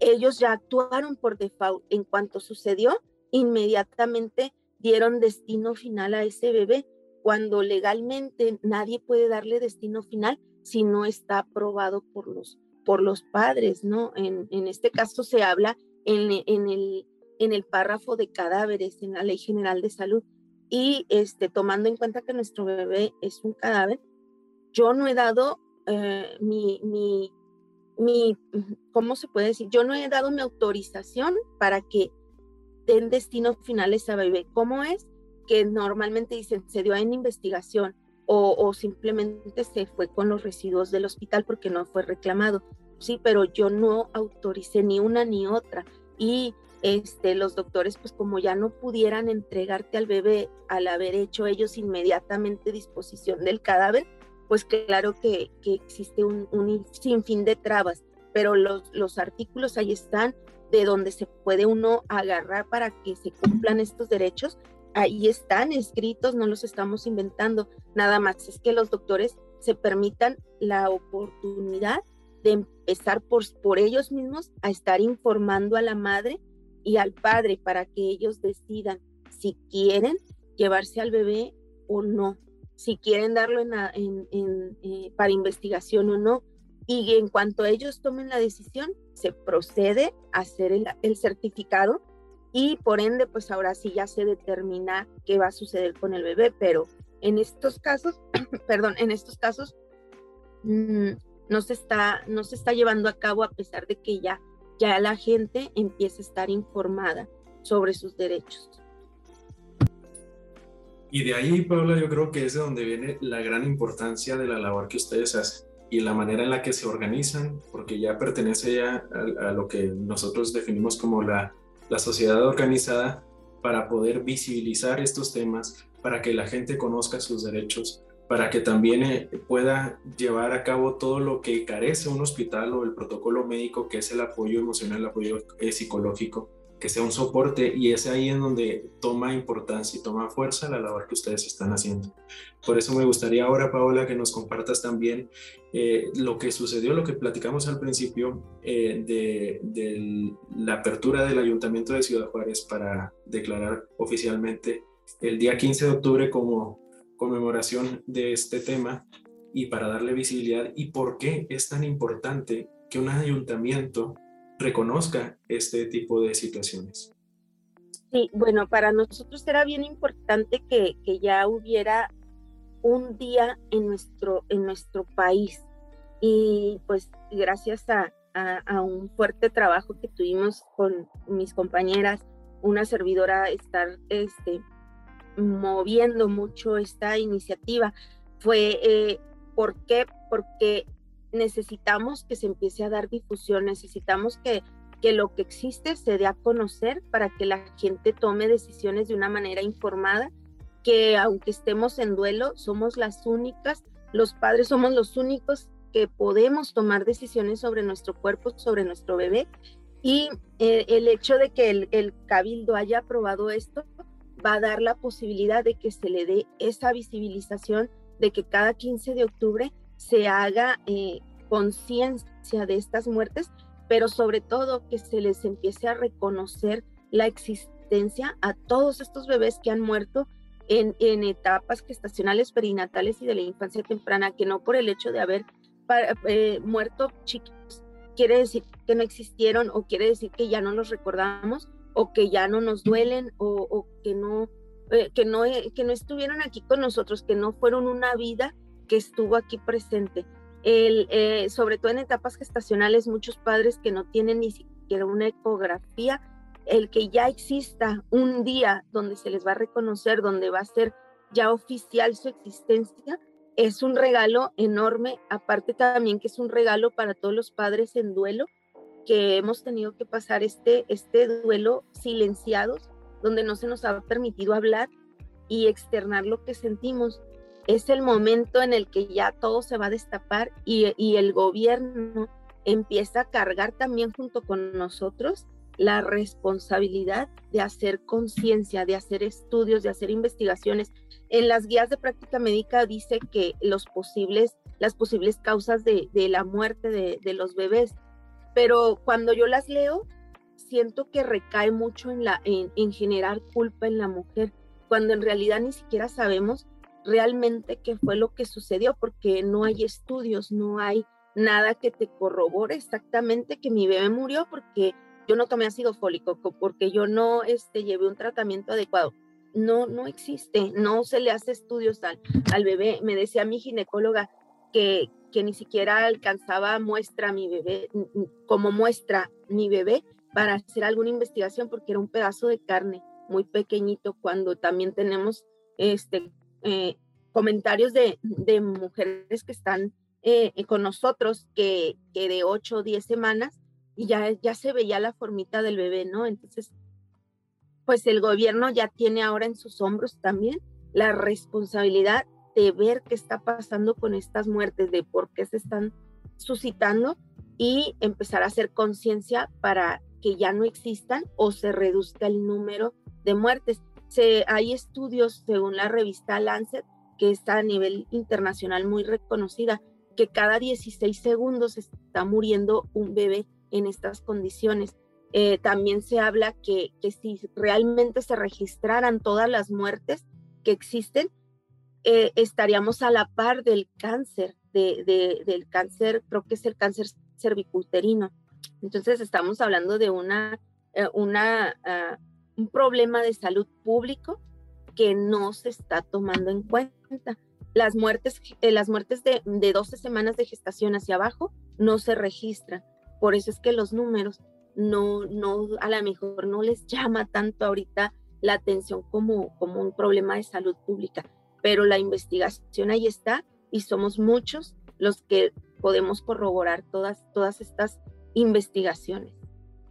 ellos ya actuaron por default. En cuanto sucedió, inmediatamente dieron destino final a ese bebé, cuando legalmente nadie puede darle destino final si no está aprobado por los, por los padres, ¿no? En, en este caso se habla en, en, el, en el párrafo de cadáveres en la Ley General de Salud y este, tomando en cuenta que nuestro bebé es un cadáver, yo no he dado eh, mi, mi, mi, ¿cómo se puede decir? Yo no he dado mi autorización para que den destino final a esa bebé. ¿Cómo es? Que normalmente dicen se dio en investigación o, simplemente se fue con los residuos del hospital porque no fue reclamado. Sí, pero yo no autoricé ni una ni otra. Y este, los doctores, pues como ya no pudieran entregarte al bebé al haber hecho ellos inmediatamente disposición del cadáver, pues claro que, que existe un, un, sinfín de trabas, pero los, los artículos ahí están de donde se puede uno agarrar para que se cumplan estos derechos, ahí están escritos, no los estamos inventando, nada más es que los doctores se permitan la oportunidad de empezar por, por ellos mismos a estar informando a la madre y al padre para que ellos decidan si quieren llevarse al bebé o no, si quieren darlo eh, para investigación o no. Y en cuanto ellos tomen la decisión, se procede a hacer el, certificado y por ende, pues ahora sí ya se determina qué va a suceder con el bebé, pero en estos casos, (clears throat) perdón, en estos casos mm, no, se está, no se está llevando a cabo a pesar de que ya, ya la gente empieza a estar informada sobre sus derechos. Y de ahí, Paula, yo creo que es de donde viene la gran importancia de la labor que ustedes hacen y la manera en la que se organizan, porque ya pertenece ya a, lo que nosotros definimos como la, la sociedad organizada para poder visibilizar estos temas, para que la gente conozca sus derechos, para que también eh, pueda llevar a cabo todo lo que carece un hospital o el protocolo médico, que es el apoyo emocional, el apoyo eh, psicológico, que sea un soporte y es ahí en donde toma importancia y toma fuerza la labor que ustedes están haciendo. Por eso me gustaría ahora, Paola, que nos compartas también eh, lo que sucedió, lo que platicamos al principio eh, de, de, la apertura del Ayuntamiento de Ciudad Juárez para declarar oficialmente el día 15 de octubre como conmemoración de este tema y para darle visibilidad y por qué es tan importante que un ayuntamiento reconozca este tipo de situaciones. Sí, bueno, para nosotros era bien importante que, que ya hubiera un día en nuestro, en nuestro país. Y pues gracias a, a, un fuerte trabajo que tuvimos con mis compañeras, una servidora estar este, moviendo mucho esta iniciativa, fue, eh, ¿por qué? Porque necesitamos que se empiece a dar difusión, necesitamos que, que lo que existe se dé a conocer para que la gente tome decisiones de una manera informada que aunque estemos en duelo, somos las únicas, los padres somos los únicos que podemos tomar decisiones sobre nuestro cuerpo, sobre nuestro bebé. Y eh, el hecho de que el, cabildo haya aprobado esto va a dar la posibilidad de que se le dé esa visibilización de que cada 15 de octubre se haga eh, conciencia de estas muertes, pero sobre todo que se les empiece a reconocer la existencia a todos estos bebés que han muerto en, etapas gestacionales, perinatales y de la infancia temprana, que no por el hecho de haber eh, muerto chiquitos quiere decir que no existieron o quiere decir que ya no los recordamos o que ya no nos duelen o, que no eh, que no que no estuvieron aquí con nosotros que no fueron una vida que estuvo aquí presente el, sobre todo en etapas gestacionales muchos padres que no tienen ni siquiera una ecografía el que ya exista un día donde se les va a reconocer, donde va a ser ya oficial su existencia, es un regalo enorme, aparte también que es un regalo para todos los padres en duelo, que hemos tenido que pasar este, este duelo silenciados, donde no se nos ha permitido hablar y externar lo que sentimos. Es el momento en el que ya todo se va a destapar y, el gobierno empieza a cargar también junto con nosotros la responsabilidad de hacer conciencia, de hacer estudios, de hacer investigaciones. En las guías de práctica médica dice que los posibles, las posibles causas de, la muerte de, los bebés, pero cuando yo las leo, siento que recae mucho en, la, en generar culpa en la mujer, cuando en realidad ni siquiera sabemos realmente qué fue lo que sucedió, porque no hay estudios, no hay nada que te corrobore exactamente que mi bebé murió porque yo no tomé ácido fólico porque yo no este, llevé un tratamiento adecuado. No, no existe, no se le hace estudios al, al bebé. Me decía mi ginecóloga que, que ni siquiera alcanzaba muestra mi bebé, como muestra mi bebé para hacer alguna investigación porque era un pedazo de carne muy pequeñito cuando también tenemos este, eh, comentarios de, mujeres que están eh, con nosotros que, que de 8 o 10 semanas y ya, ya se veía la formita del bebé, ¿no? Entonces, pues el gobierno ya tiene ahora en sus hombros también la responsabilidad de ver qué está pasando con estas muertes, de por qué se están suscitando y empezar a hacer conciencia para que ya no existan o se reduzca el número de muertes. Se, hay estudios, según la revista Lancet, que está a nivel internacional muy reconocida, que cada 16 segundos está muriendo un bebé en estas condiciones. Eh, también se habla que, que, si realmente se registraran todas las muertes que existen, eh, estaríamos a la par del cáncer, de, del cáncer, creo que es el cáncer cervicuterino. Entonces estamos hablando de una, eh, una, ah, un problema de salud público que no se está tomando en cuenta. Las muertes, las muertes de, de 12 semanas de gestación hacia abajo no se registran. Por eso es que los números no, no, a lo mejor no les llama tanto ahorita la atención como, como un problema de salud pública, pero la investigación ahí está y somos muchos los que podemos corroborar todas, todas estas investigaciones.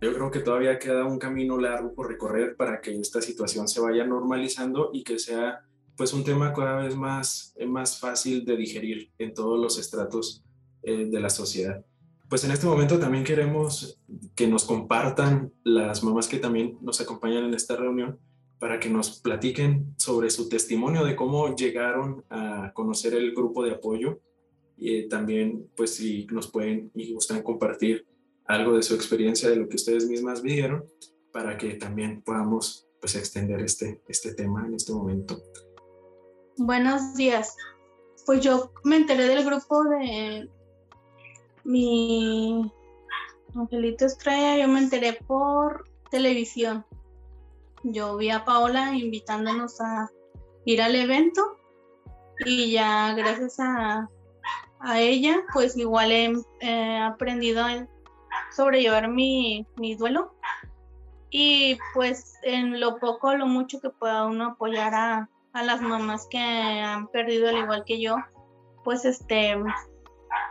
Yo creo que todavía queda un camino largo por recorrer para que esta situación se vaya normalizando y que sea pues un tema cada vez más, más fácil de digerir en todos los estratos eh, de la sociedad. Pues en este momento también queremos que nos compartan las mamás que también nos acompañan en esta reunión para que nos platiquen sobre su testimonio de cómo llegaron a conocer el grupo de apoyo y eh, también pues si nos pueden y gustan compartir algo de su experiencia de lo que ustedes mismas vivieron para que también podamos pues extender este, este tema en este momento. Buenos días. Pues yo me enteré del grupo de mi Angelito Estrella, yo me enteré por televisión. Yo vi a Paola invitándonos a ir al evento y ya gracias a, ella, pues igual he, aprendido a sobrellevar mi, mi duelo. Y pues en lo poco o lo mucho que pueda uno apoyar a, a, las mamás que han perdido al igual que yo, pues este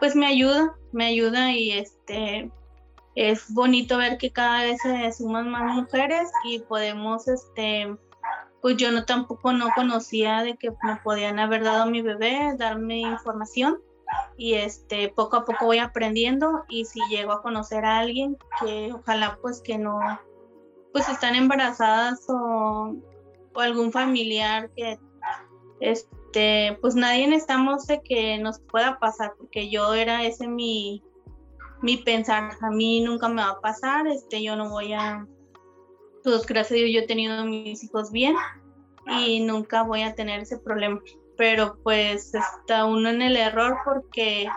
pues me ayuda, me ayuda y este es bonito ver que cada vez se suman más mujeres y podemos este pues yo no tampoco no conocía de que me podían haber dado mi bebé, darme información y este poco a poco voy aprendiendo y si llego a conocer a alguien que ojalá pues que no pues están embarazadas o, algún familiar que este pues nadie estamos de que nos pueda pasar porque yo era ese mi mi pensar a mí nunca me va a pasar este yo no voy a pues gracias a Dios yo he tenido mis hijos bien y nunca voy a tener ese problema. Pero pues está uno en el error porque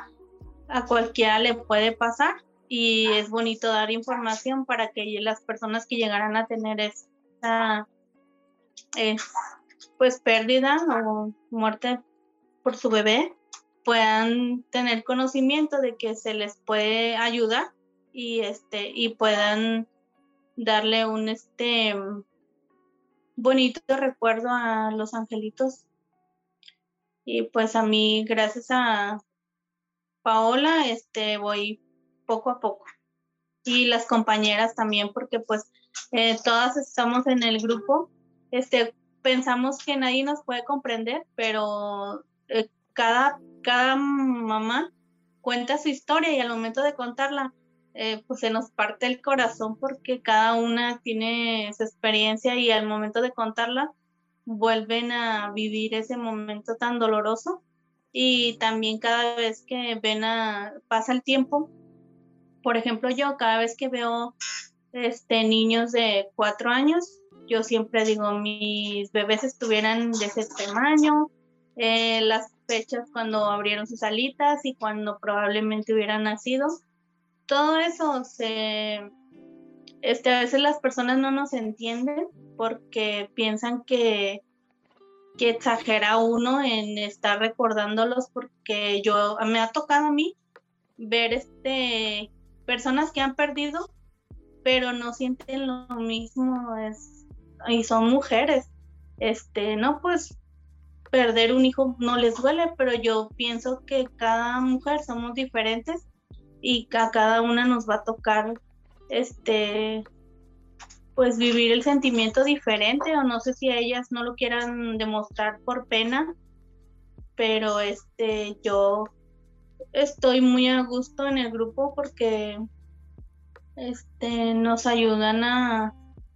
a cualquiera le puede pasar y es bonito dar información para que las personas que llegaran a tener esa eh, pues pérdida o muerte por su bebé puedan tener conocimiento de que se les puede ayudar y este y puedan darle un este bonito recuerdo a los angelitos. Y pues a mí, gracias a Paola, este voy poco a poco. Y las compañeras también, porque pues eh, todas estamos en el grupo. Este, pensamos que nadie nos puede comprender, pero eh, cada, cada mamá cuenta su historia y al momento de contarla, eh, pues se nos parte el corazón porque cada una tiene su experiencia y al momento de contarla vuelven a vivir ese momento tan doloroso y también cada vez que ven a pasa el tiempo por ejemplo yo cada vez que veo este niños de cuatro años yo siempre digo mis bebés estuvieran de ese tamaño eh, las fechas cuando abrieron sus alitas y cuando probablemente hubieran nacido todo eso se, este, a veces las personas no nos entienden porque piensan que, que exagera uno en estar recordándolos porque yo, me ha tocado a mí ver este, personas que han perdido, pero no sienten lo mismo es, y son mujeres. Este, no, pues perder un hijo no les duele, pero yo pienso que cada mujer somos diferentes y a cada una nos va a tocar este pues vivir el sentimiento diferente o no sé si ellas no lo quieran demostrar por pena pero este yo estoy muy a gusto en el grupo porque este nos ayudan a,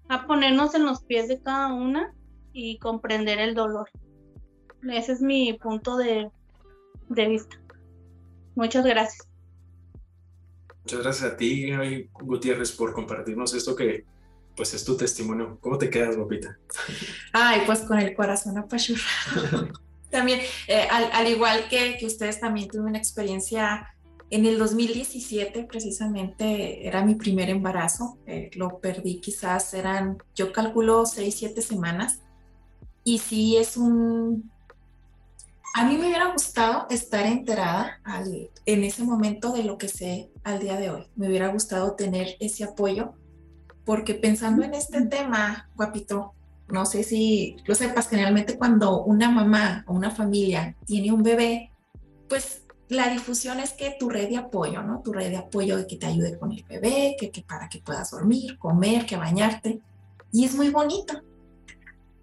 a ponernos en los pies de cada una y comprender el dolor. Ese es mi punto de, de vista. Muchas gracias Muchas gracias a ti, Gutiérrez, por compartirnos esto que pues es tu testimonio. ¿Cómo te quedas, Guapita? Ay, pues con el corazón apachurrado. (laughs) también, eh, al, igual que, que ustedes, también tuve una experiencia en el 2017, precisamente, era mi primer embarazo. Eh, lo perdí quizás, eran, yo calculo, seis, siete semanas. Y sí, es un, a mí me hubiera gustado estar enterada en ese momento de lo que sé al día de hoy. Me hubiera gustado tener ese apoyo, porque pensando en este tema, guapito, no sé si lo sepas, generalmente cuando una mamá o una familia tiene un bebé, pues la difusión es que tu red de apoyo, ¿no? Tu red de apoyo de que te ayude con el bebé, que, que para que puedas dormir, comer, que bañarte. Y es muy bonito.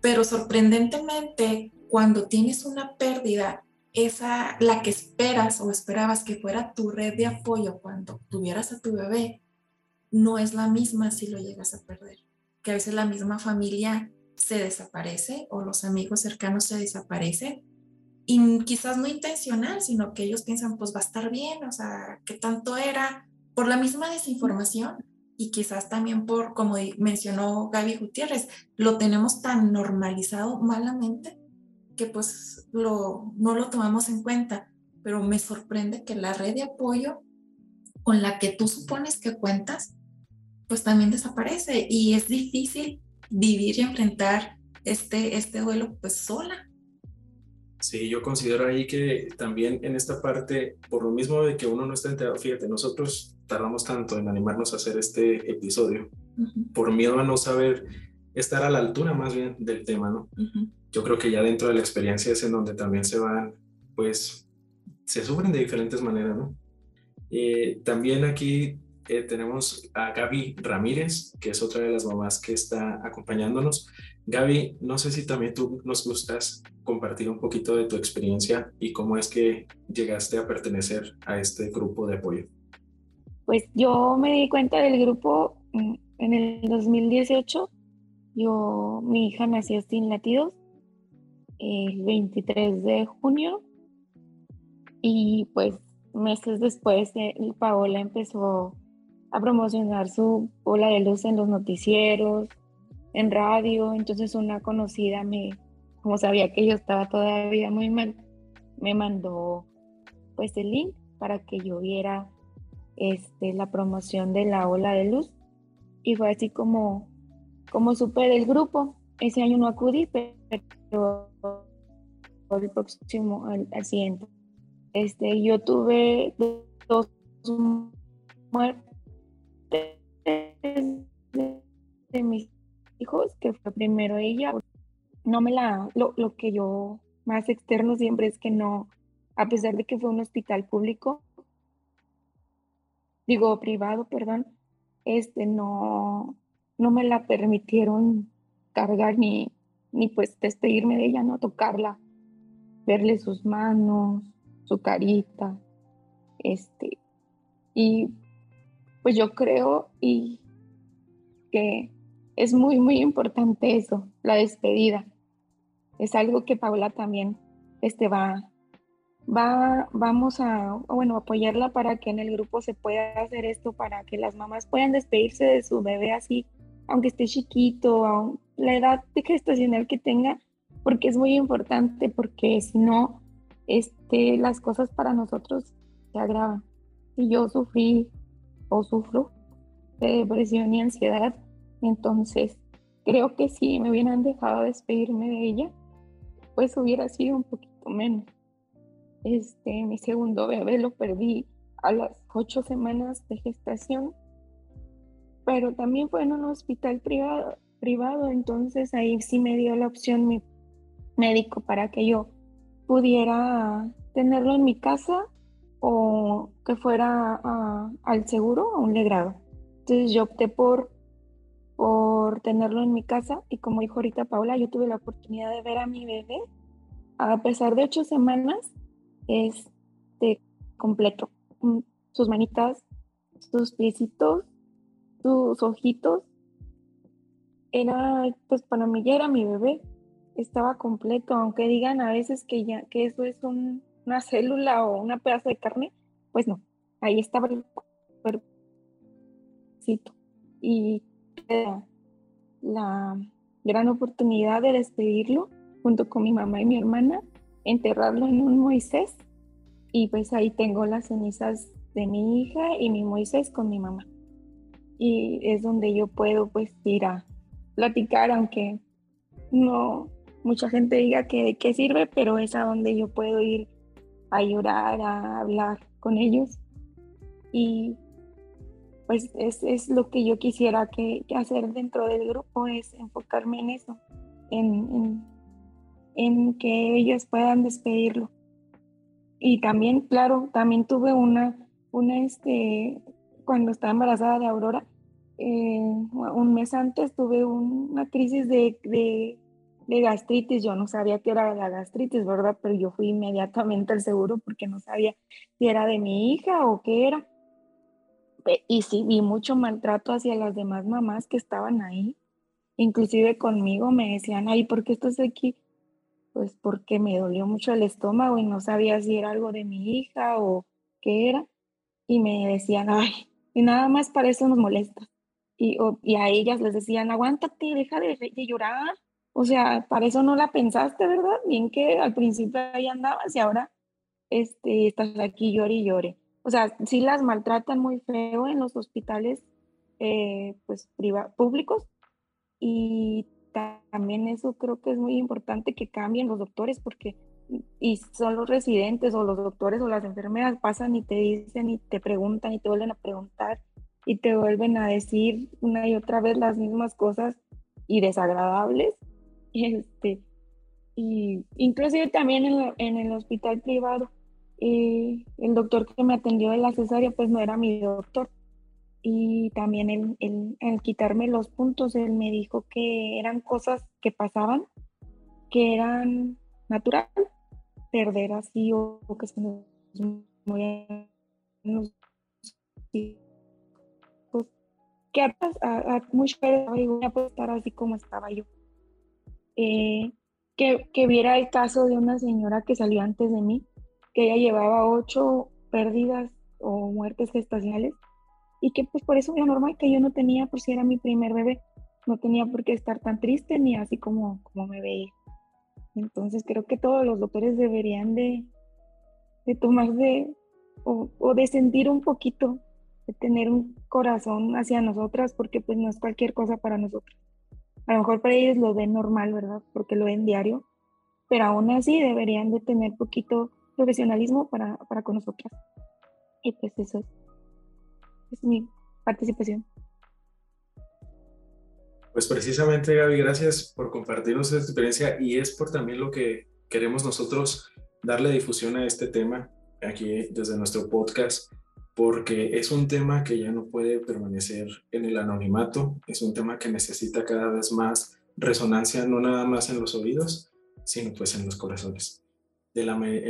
Pero sorprendentemente, cuando tienes una pérdida, esa, la que esperas o esperabas que fuera tu red de apoyo cuando tuvieras a tu bebé, no es la misma si lo llegas a perder. Que a veces la misma familia se desaparece o los amigos cercanos se desaparecen y quizás no intencional, sino que ellos piensan, pues va a estar bien, o sea, que tanto era por la misma desinformación y quizás también por, como mencionó Gaby Gutiérrez, lo tenemos tan normalizado malamente que pues lo, no lo tomamos en cuenta, pero me sorprende que la red de apoyo con la que tú supones que cuentas, pues también desaparece y es difícil vivir y enfrentar este, este duelo pues sola. Sí, yo considero ahí que también en esta parte, por lo mismo de que uno no está enterado, fíjate, nosotros tardamos tanto en animarnos a hacer este episodio, por miedo a no saber estar a la altura más bien del tema, ¿no? Yo creo que ya dentro de la experiencia es en donde también se van, pues, se sufren de diferentes maneras, ¿no? Eh, también aquí eh, tenemos a Gaby Ramírez, que es otra de las mamás que está acompañándonos. Gaby, no sé si también tú nos gustas compartir un poquito de tu experiencia y cómo es que llegaste a pertenecer a este grupo de apoyo. Pues yo me di cuenta del grupo mm, en el 2018. Yo, mi hija nació sin latidos el 23 de junio y pues meses después eh, Paola empezó a promocionar su ola de luz en los noticieros, en radio, entonces una conocida me, como sabía que yo estaba todavía muy mal, me mandó pues el link para que yo viera este, la promoción de la ola de luz. Y fue así como, como supe del grupo. Ese año no acudí, pero el próximo, al, siguiente. Este, yo tuve dos muertes de mis hijos, que fue primero ella. No me la, lo, lo que yo más externo siempre es que no, a pesar de que fue un hospital público, digo privado, perdón, este no, no me la permitieron cargar ni, ni pues despedirme de ella, no tocarla, verle sus manos, su carita, este, y pues yo creo y que es muy, muy importante eso, la despedida. Es algo que Paula también este, va, va, vamos a, bueno, apoyarla para que en el grupo se pueda hacer esto, para que las mamás puedan despedirse de su bebé así, aunque esté chiquito, la edad gestacional que tenga, porque es muy importante, porque si no, este, las cosas para nosotros se agravan. Y yo sufrí o sufro de depresión y ansiedad entonces, creo que si me hubieran dejado despedirme de ella, pues hubiera sido un poquito menos. Este, mi segundo bebé lo perdí a las ocho semanas de gestación, pero también fue en un hospital privado, privado, entonces ahí sí me dio la opción mi médico para que yo pudiera tenerlo en mi casa o que fuera al seguro a un legrado. Entonces yo opté por por tenerlo en mi casa y como dijo ahorita Paula, yo tuve la oportunidad de ver a mi bebé a pesar de ocho semanas, este completo, mm, sus manitas, sus piecitos, sus ojitos, era, pues para mí ya era mi bebé, estaba completo, aunque digan a veces que ya, que eso es una célula o una pedazo de carne, pues no, ahí estaba el cuerpito. Y la gran oportunidad de despedirlo junto con mi mamá y mi hermana, enterrarlo en un Moisés y pues ahí tengo las cenizas de mi hija y mi Moisés con mi mamá. Y es donde yo puedo pues ir a platicar, aunque no mucha gente diga que de qué sirve, pero es a donde yo puedo ir a llorar, a hablar con ellos. Y pues es, lo que yo quisiera que, hacer dentro del grupo, es enfocarme en eso, en, que ellos puedan despedirlo. Y también, claro, también tuve una, una este, cuando estaba embarazada de Aurora, eh, un mes antes tuve una crisis de, de, gastritis. Yo no sabía que era la gastritis, ¿verdad? Pero yo fui inmediatamente al seguro porque no sabía si era de mi hija o qué era y sí, vi mucho maltrato hacia las demás mamás que estaban ahí. Inclusive conmigo me decían, ay, ¿por qué estás aquí? Pues porque me dolió mucho el estómago y no sabía si era algo de mi hija o qué era. Y me decían, ay, y nada más para eso nos molesta. Y, y a ellas les decían, aguántate, deja de, de, llorar. O sea, para eso no la pensaste, ¿verdad? Bien que al principio ahí andabas y ahora este, estás aquí llore y llore o sea, sí las maltratan muy feo en los hospitales eh, pues públicos y también eso creo que es muy importante que cambien los doctores porque y son los residentes o los doctores o las enfermeras pasan y te dicen y te preguntan y te vuelven a preguntar y te vuelven a decir una y otra vez las mismas cosas y desagradables (laughs) este y inclusive también en, en el hospital privado y el doctor que me atendió de la cesárea pues no era mi doctor. Y también él, él, al quitarme los puntos, él me dijo que eran cosas que pasaban, que eran natural perder así o, que se nos morían que a, a, a muchas veces a estar así como estaba yo. Eh, que, que, viera el caso de una señora que salió antes de mí, que ella llevaba ocho pérdidas o muertes gestacionales y que pues por eso era normal que yo no tenía, por si era mi primer bebé, no tenía por qué estar tan triste ni así como, como me veía. Entonces creo que todos los doctores deberían de, de tomar de, o, o, de sentir un poquito, de tener un corazón hacia nosotras, porque pues no es cualquier cosa para nosotros. A lo mejor para ellos lo ven normal, ¿verdad? Porque lo ven diario, pero aún así deberían de tener poquito profesionalismo para, para con nosotras. Y pues eso es mi participación. Pues precisamente, Gaby, gracias por compartirnos esta experiencia y es por también lo que queremos nosotros darle difusión a este tema aquí desde nuestro podcast, porque es un tema que ya no puede permanecer en el anonimato, es un tema que necesita cada vez más resonancia, no nada más en los oídos, sino pues en los corazones. En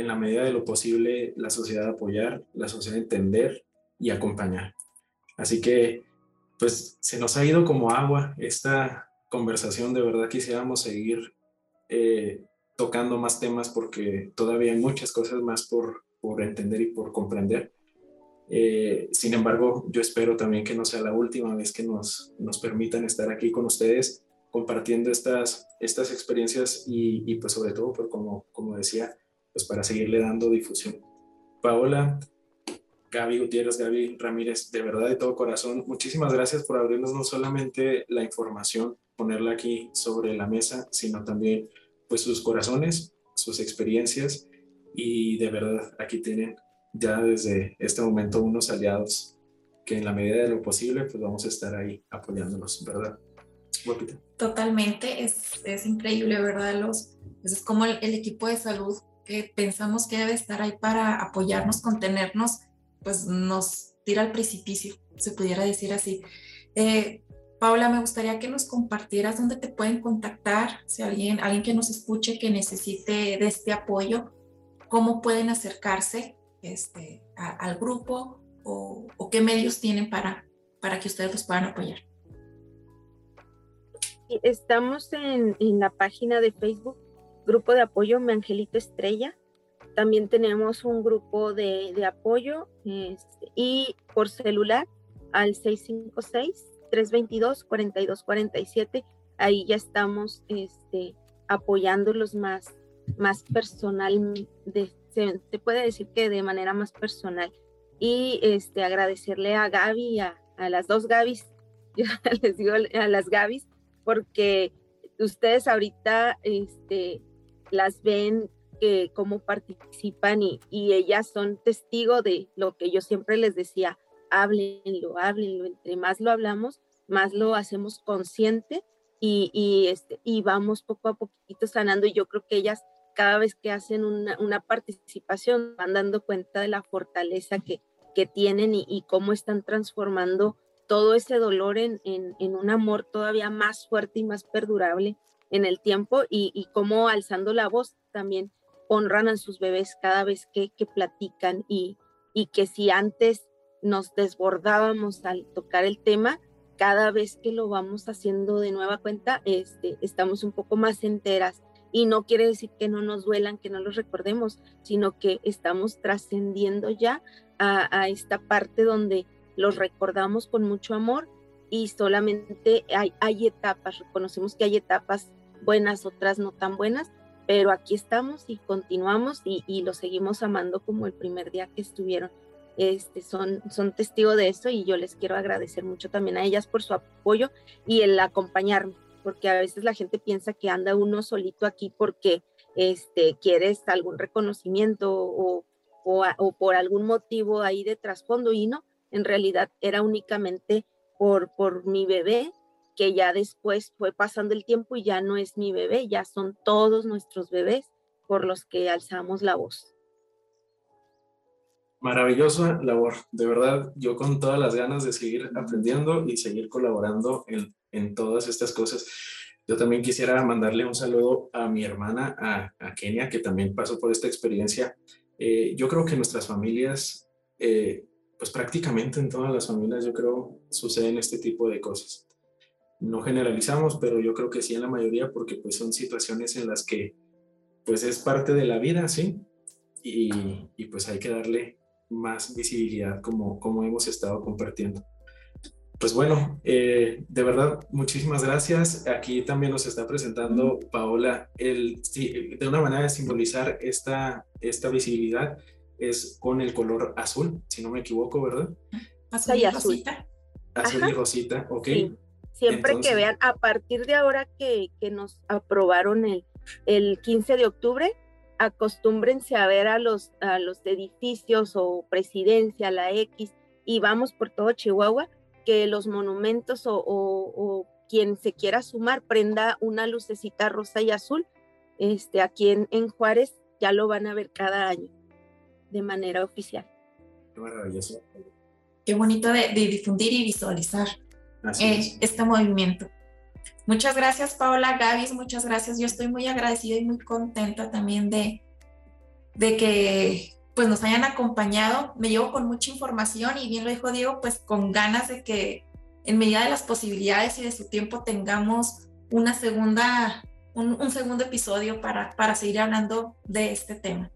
la medida de lo posible, la sociedad apoyar, la sociedad entender y acompañar. Así que, pues se nos ha ido como agua esta conversación. De verdad quisiéramos seguir eh, tocando más temas porque todavía hay muchas cosas más por, por entender y por comprender. Eh, sin embargo, yo espero también que no sea la última vez que nos, nos permitan estar aquí con ustedes compartiendo estas, estas experiencias y, y pues sobre todo, pues como, como decía, pues para seguirle dando difusión. Paola, Gaby Gutiérrez, Gaby Ramírez, de verdad de todo corazón, muchísimas gracias por abrirnos no solamente la información, ponerla aquí sobre la mesa, sino también pues sus corazones, sus experiencias y de verdad aquí tienen ya desde este momento unos aliados que en la medida de lo posible pues vamos a estar ahí apoyándolos, ¿verdad? Totalmente, es, es increíble, ¿verdad? Los, pues, es como el, el equipo de salud que pensamos que debe estar ahí para apoyarnos, contenernos pues nos tira al precipicio, se pudiera decir así. Eh, Paula, me gustaría que nos compartieras dónde te pueden contactar, si alguien, alguien que nos escuche que necesite de este apoyo, cómo pueden acercarse este, al grupo o, qué medios tienen para, para que ustedes los puedan apoyar. Estamos en, en la página de Facebook, Grupo de Apoyo Mi Angelito Estrella. También tenemos un grupo de, de apoyo este, y por celular al 656-322-4247. Ahí ya estamos este, apoyándolos más, más personal, se, puede decir que de manera más personal. Y este, agradecerle a Gaby, a, a las dos Gabis, (laughs) yo les digo a las Gabis, porque ustedes ahorita este, las ven que cómo participan y, y, ellas son testigo de lo que yo siempre les decía, háblenlo, háblenlo, entre más lo hablamos, más lo hacemos consciente y, y, este, y vamos poco a poquito sanando. Y yo creo que ellas cada vez que hacen una, una participación van dando cuenta de la fortaleza que, que tienen y, y, cómo están transformando todo ese dolor en, en, en, un amor todavía más fuerte y más perdurable en el tiempo y, y cómo alzando la voz también honran a sus bebés cada vez que, que platican y, y que si antes nos desbordábamos al tocar el tema, cada vez que lo vamos haciendo de nueva cuenta, este, estamos un poco más enteras. Y no quiere decir que no nos duelan, que no los recordemos, sino que estamos trascendiendo ya a, esta parte donde los recordamos con mucho amor y solamente hay, hay etapas, reconocemos que hay etapas buenas, otras no tan buenas, pero aquí estamos y continuamos y, y los seguimos amando como el primer día que estuvieron. Este, son, son testigos de eso y yo les quiero agradecer mucho también a ellas por su apoyo y el acompañarme, porque a veces la gente piensa que anda uno solito aquí porque este, quieres algún reconocimiento o, o, o por algún motivo ahí de trasfondo y no, en realidad era únicamente por, por mi bebé que ya después fue pasando el tiempo y ya no es mi bebé, ya son todos nuestros bebés por los que alzamos la voz. Maravillosa labor, de verdad, yo con todas las ganas de seguir aprendiendo y seguir colaborando en, en todas estas cosas. Yo también quisiera mandarle un saludo a mi hermana, a, a Kenia, que también pasó por esta experiencia. Eh, yo creo que nuestras familias, eh, pues prácticamente en todas las familias, yo creo, suceden este tipo de cosas. No generalizamos, pero yo creo que sí en la mayoría, porque pues son situaciones en las que pues es parte de la vida, ¿sí? Y, y pues hay que darle más visibilidad como, como hemos estado compartiendo. Pues bueno, eh, de verdad, muchísimas gracias. Aquí también nos está presentando Paola, el, de una manera de simbolizar esta, esta visibilidad es con el color azul, si no me equivoco, ¿verdad? Azul y rosita. Azul y rosita, ok. Siempre que vean, a partir de ahora que, que nos aprobaron el, el 15 de octubre, acostúmbrense a ver a los, a los edificios o presidencia, la X, y vamos por todo Chihuahua, que los monumentos o, quien se quiera sumar prenda una lucecita rosa y azul. Este, aquí en, en Juárez ya lo van a ver cada año de manera oficial. Qué maravilloso. Qué bonito de, difundir y visualizar eh, este movimiento. Muchas gracias, Paola Gavis, muchas gracias. Yo estoy muy agradecida y muy contenta también de, de que pues nos hayan acompañado. Me llevo con mucha información y bien lo dijo Diego, pues con ganas de que en medida de las posibilidades y de su tiempo tengamos una segunda, un, segundo episodio para, para seguir hablando de este tema.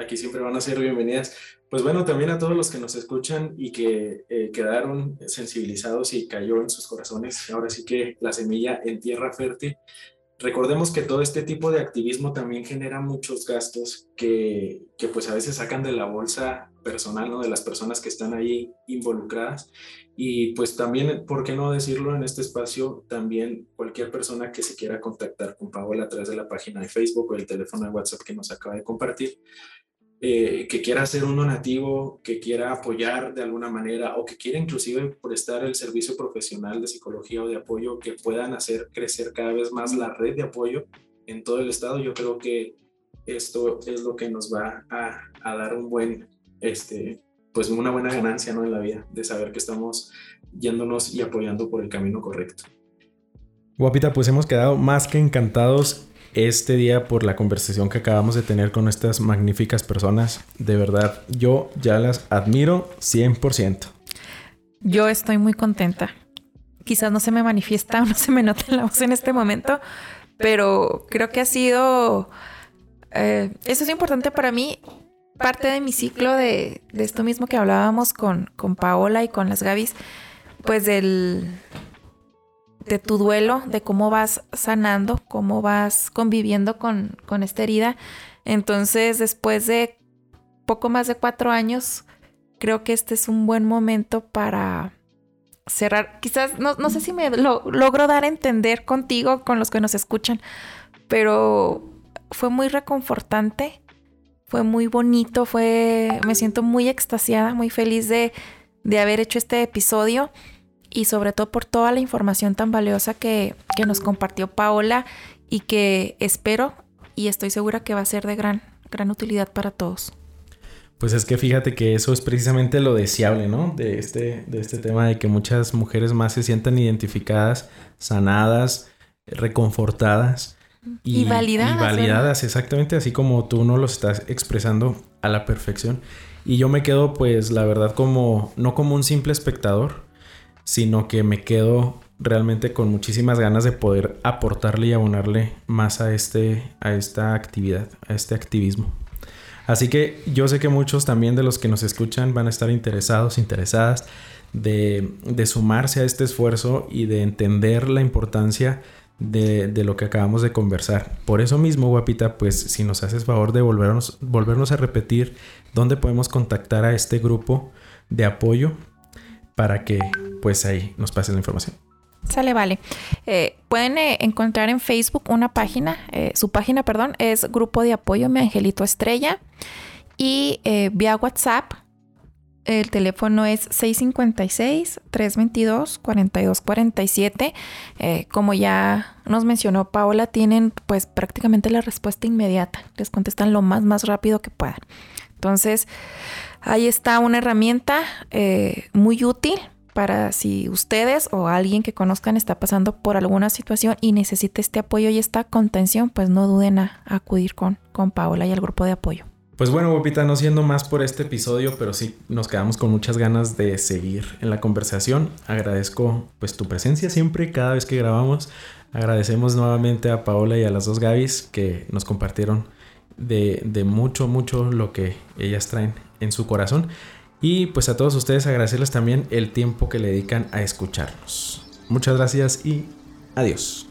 Aquí siempre van a ser bienvenidas. Pues bueno, también a todos los que nos escuchan y que eh, quedaron sensibilizados y cayó en sus corazones, ahora sí que la semilla en tierra fértil. Recordemos que todo este tipo de activismo también genera muchos gastos que, que pues a veces sacan de la bolsa personal, ¿no? De las personas que están ahí involucradas. Y pues también, ¿por qué no decirlo en este espacio? También cualquier persona que se quiera contactar con Paola a través de la página de Facebook o el teléfono de WhatsApp que nos acaba de compartir, eh, que quiera hacer un donativo, que quiera apoyar de alguna manera o que quiera inclusive prestar el servicio profesional de psicología o de apoyo que puedan hacer crecer cada vez más la red de apoyo en todo el estado, yo creo que esto es lo que nos va a, a dar un buen, este, pues una buena ganancia ¿no? en la vida, de saber que estamos yéndonos y apoyando por el camino correcto. Guapita, pues hemos quedado más que encantados este día por la conversación que acabamos de tener con estas magníficas personas. De verdad, yo ya las admiro 100%. Yo estoy muy contenta. Quizás no se me manifiesta o no se me nota en la voz en este momento, pero creo que ha sido... Eh, eso es importante para mí. Parte de mi ciclo de, esto mismo que hablábamos con, con Paola y con las Gavis, pues del de tu duelo, de cómo vas sanando, cómo vas conviviendo con, con esta herida. Entonces, después de poco más de cuatro años, creo que este es un buen momento para cerrar. Quizás, no, no sé si me lo, logro dar a entender contigo, con los que nos escuchan, pero fue muy reconfortante, fue muy bonito, fue, me siento muy extasiada, muy feliz de, de haber hecho este episodio y sobre todo por toda la información tan valiosa que, nos compartió Paola y que espero y estoy segura que va a ser de gran, gran utilidad para todos. Pues es que fíjate que eso es precisamente lo deseable, ¿no? De este, de este tema de que muchas mujeres más se sientan identificadas, sanadas, reconfortadas. Y, validadas. Y validadas, exactamente, así como tú no lo estás expresando a la perfección. Y yo me quedo, pues, la verdad, como, no como un simple espectador, sino que me quedo realmente con muchísimas ganas de poder aportarle y abonarle más a, este, a esta actividad, a este activismo. Así que yo sé que muchos también de los que nos escuchan van a estar interesados, interesadas de, sumarse a este esfuerzo y de entender la importancia de, de, lo que acabamos de conversar. Por eso mismo, guapita, pues si nos haces favor de volvernos, volvernos a repetir dónde podemos contactar a este grupo de apoyo para que pues ahí nos pasen la información. Sale, vale. Eh, pueden eh, encontrar en Facebook una página, eh, su página, perdón, es Grupo de Apoyo Mi Angelito Estrella. Y vía WhatsApp, el teléfono es 656-322-4247. como ya nos mencionó Paola, tienen pues prácticamente la respuesta inmediata. Les contestan lo más, más rápido que puedan. Entonces, ahí está una herramienta eh, muy útil para si ustedes o alguien que conozcan está pasando por alguna situación y necesita este apoyo y esta contención, pues no duden a, acudir con, con Paola y el grupo de apoyo. Pues bueno, Guapita, no siendo más por este episodio, pero sí nos quedamos con muchas ganas de seguir en la conversación. Agradezco pues tu presencia siempre, cada vez que grabamos. Agradecemos nuevamente a Paola y a las dos Gavis que nos compartieron de, de mucho, mucho lo que ellas traen en su corazón. Y pues a todos ustedes agradecerles también el tiempo que le dedican a escucharnos. Muchas gracias y adiós.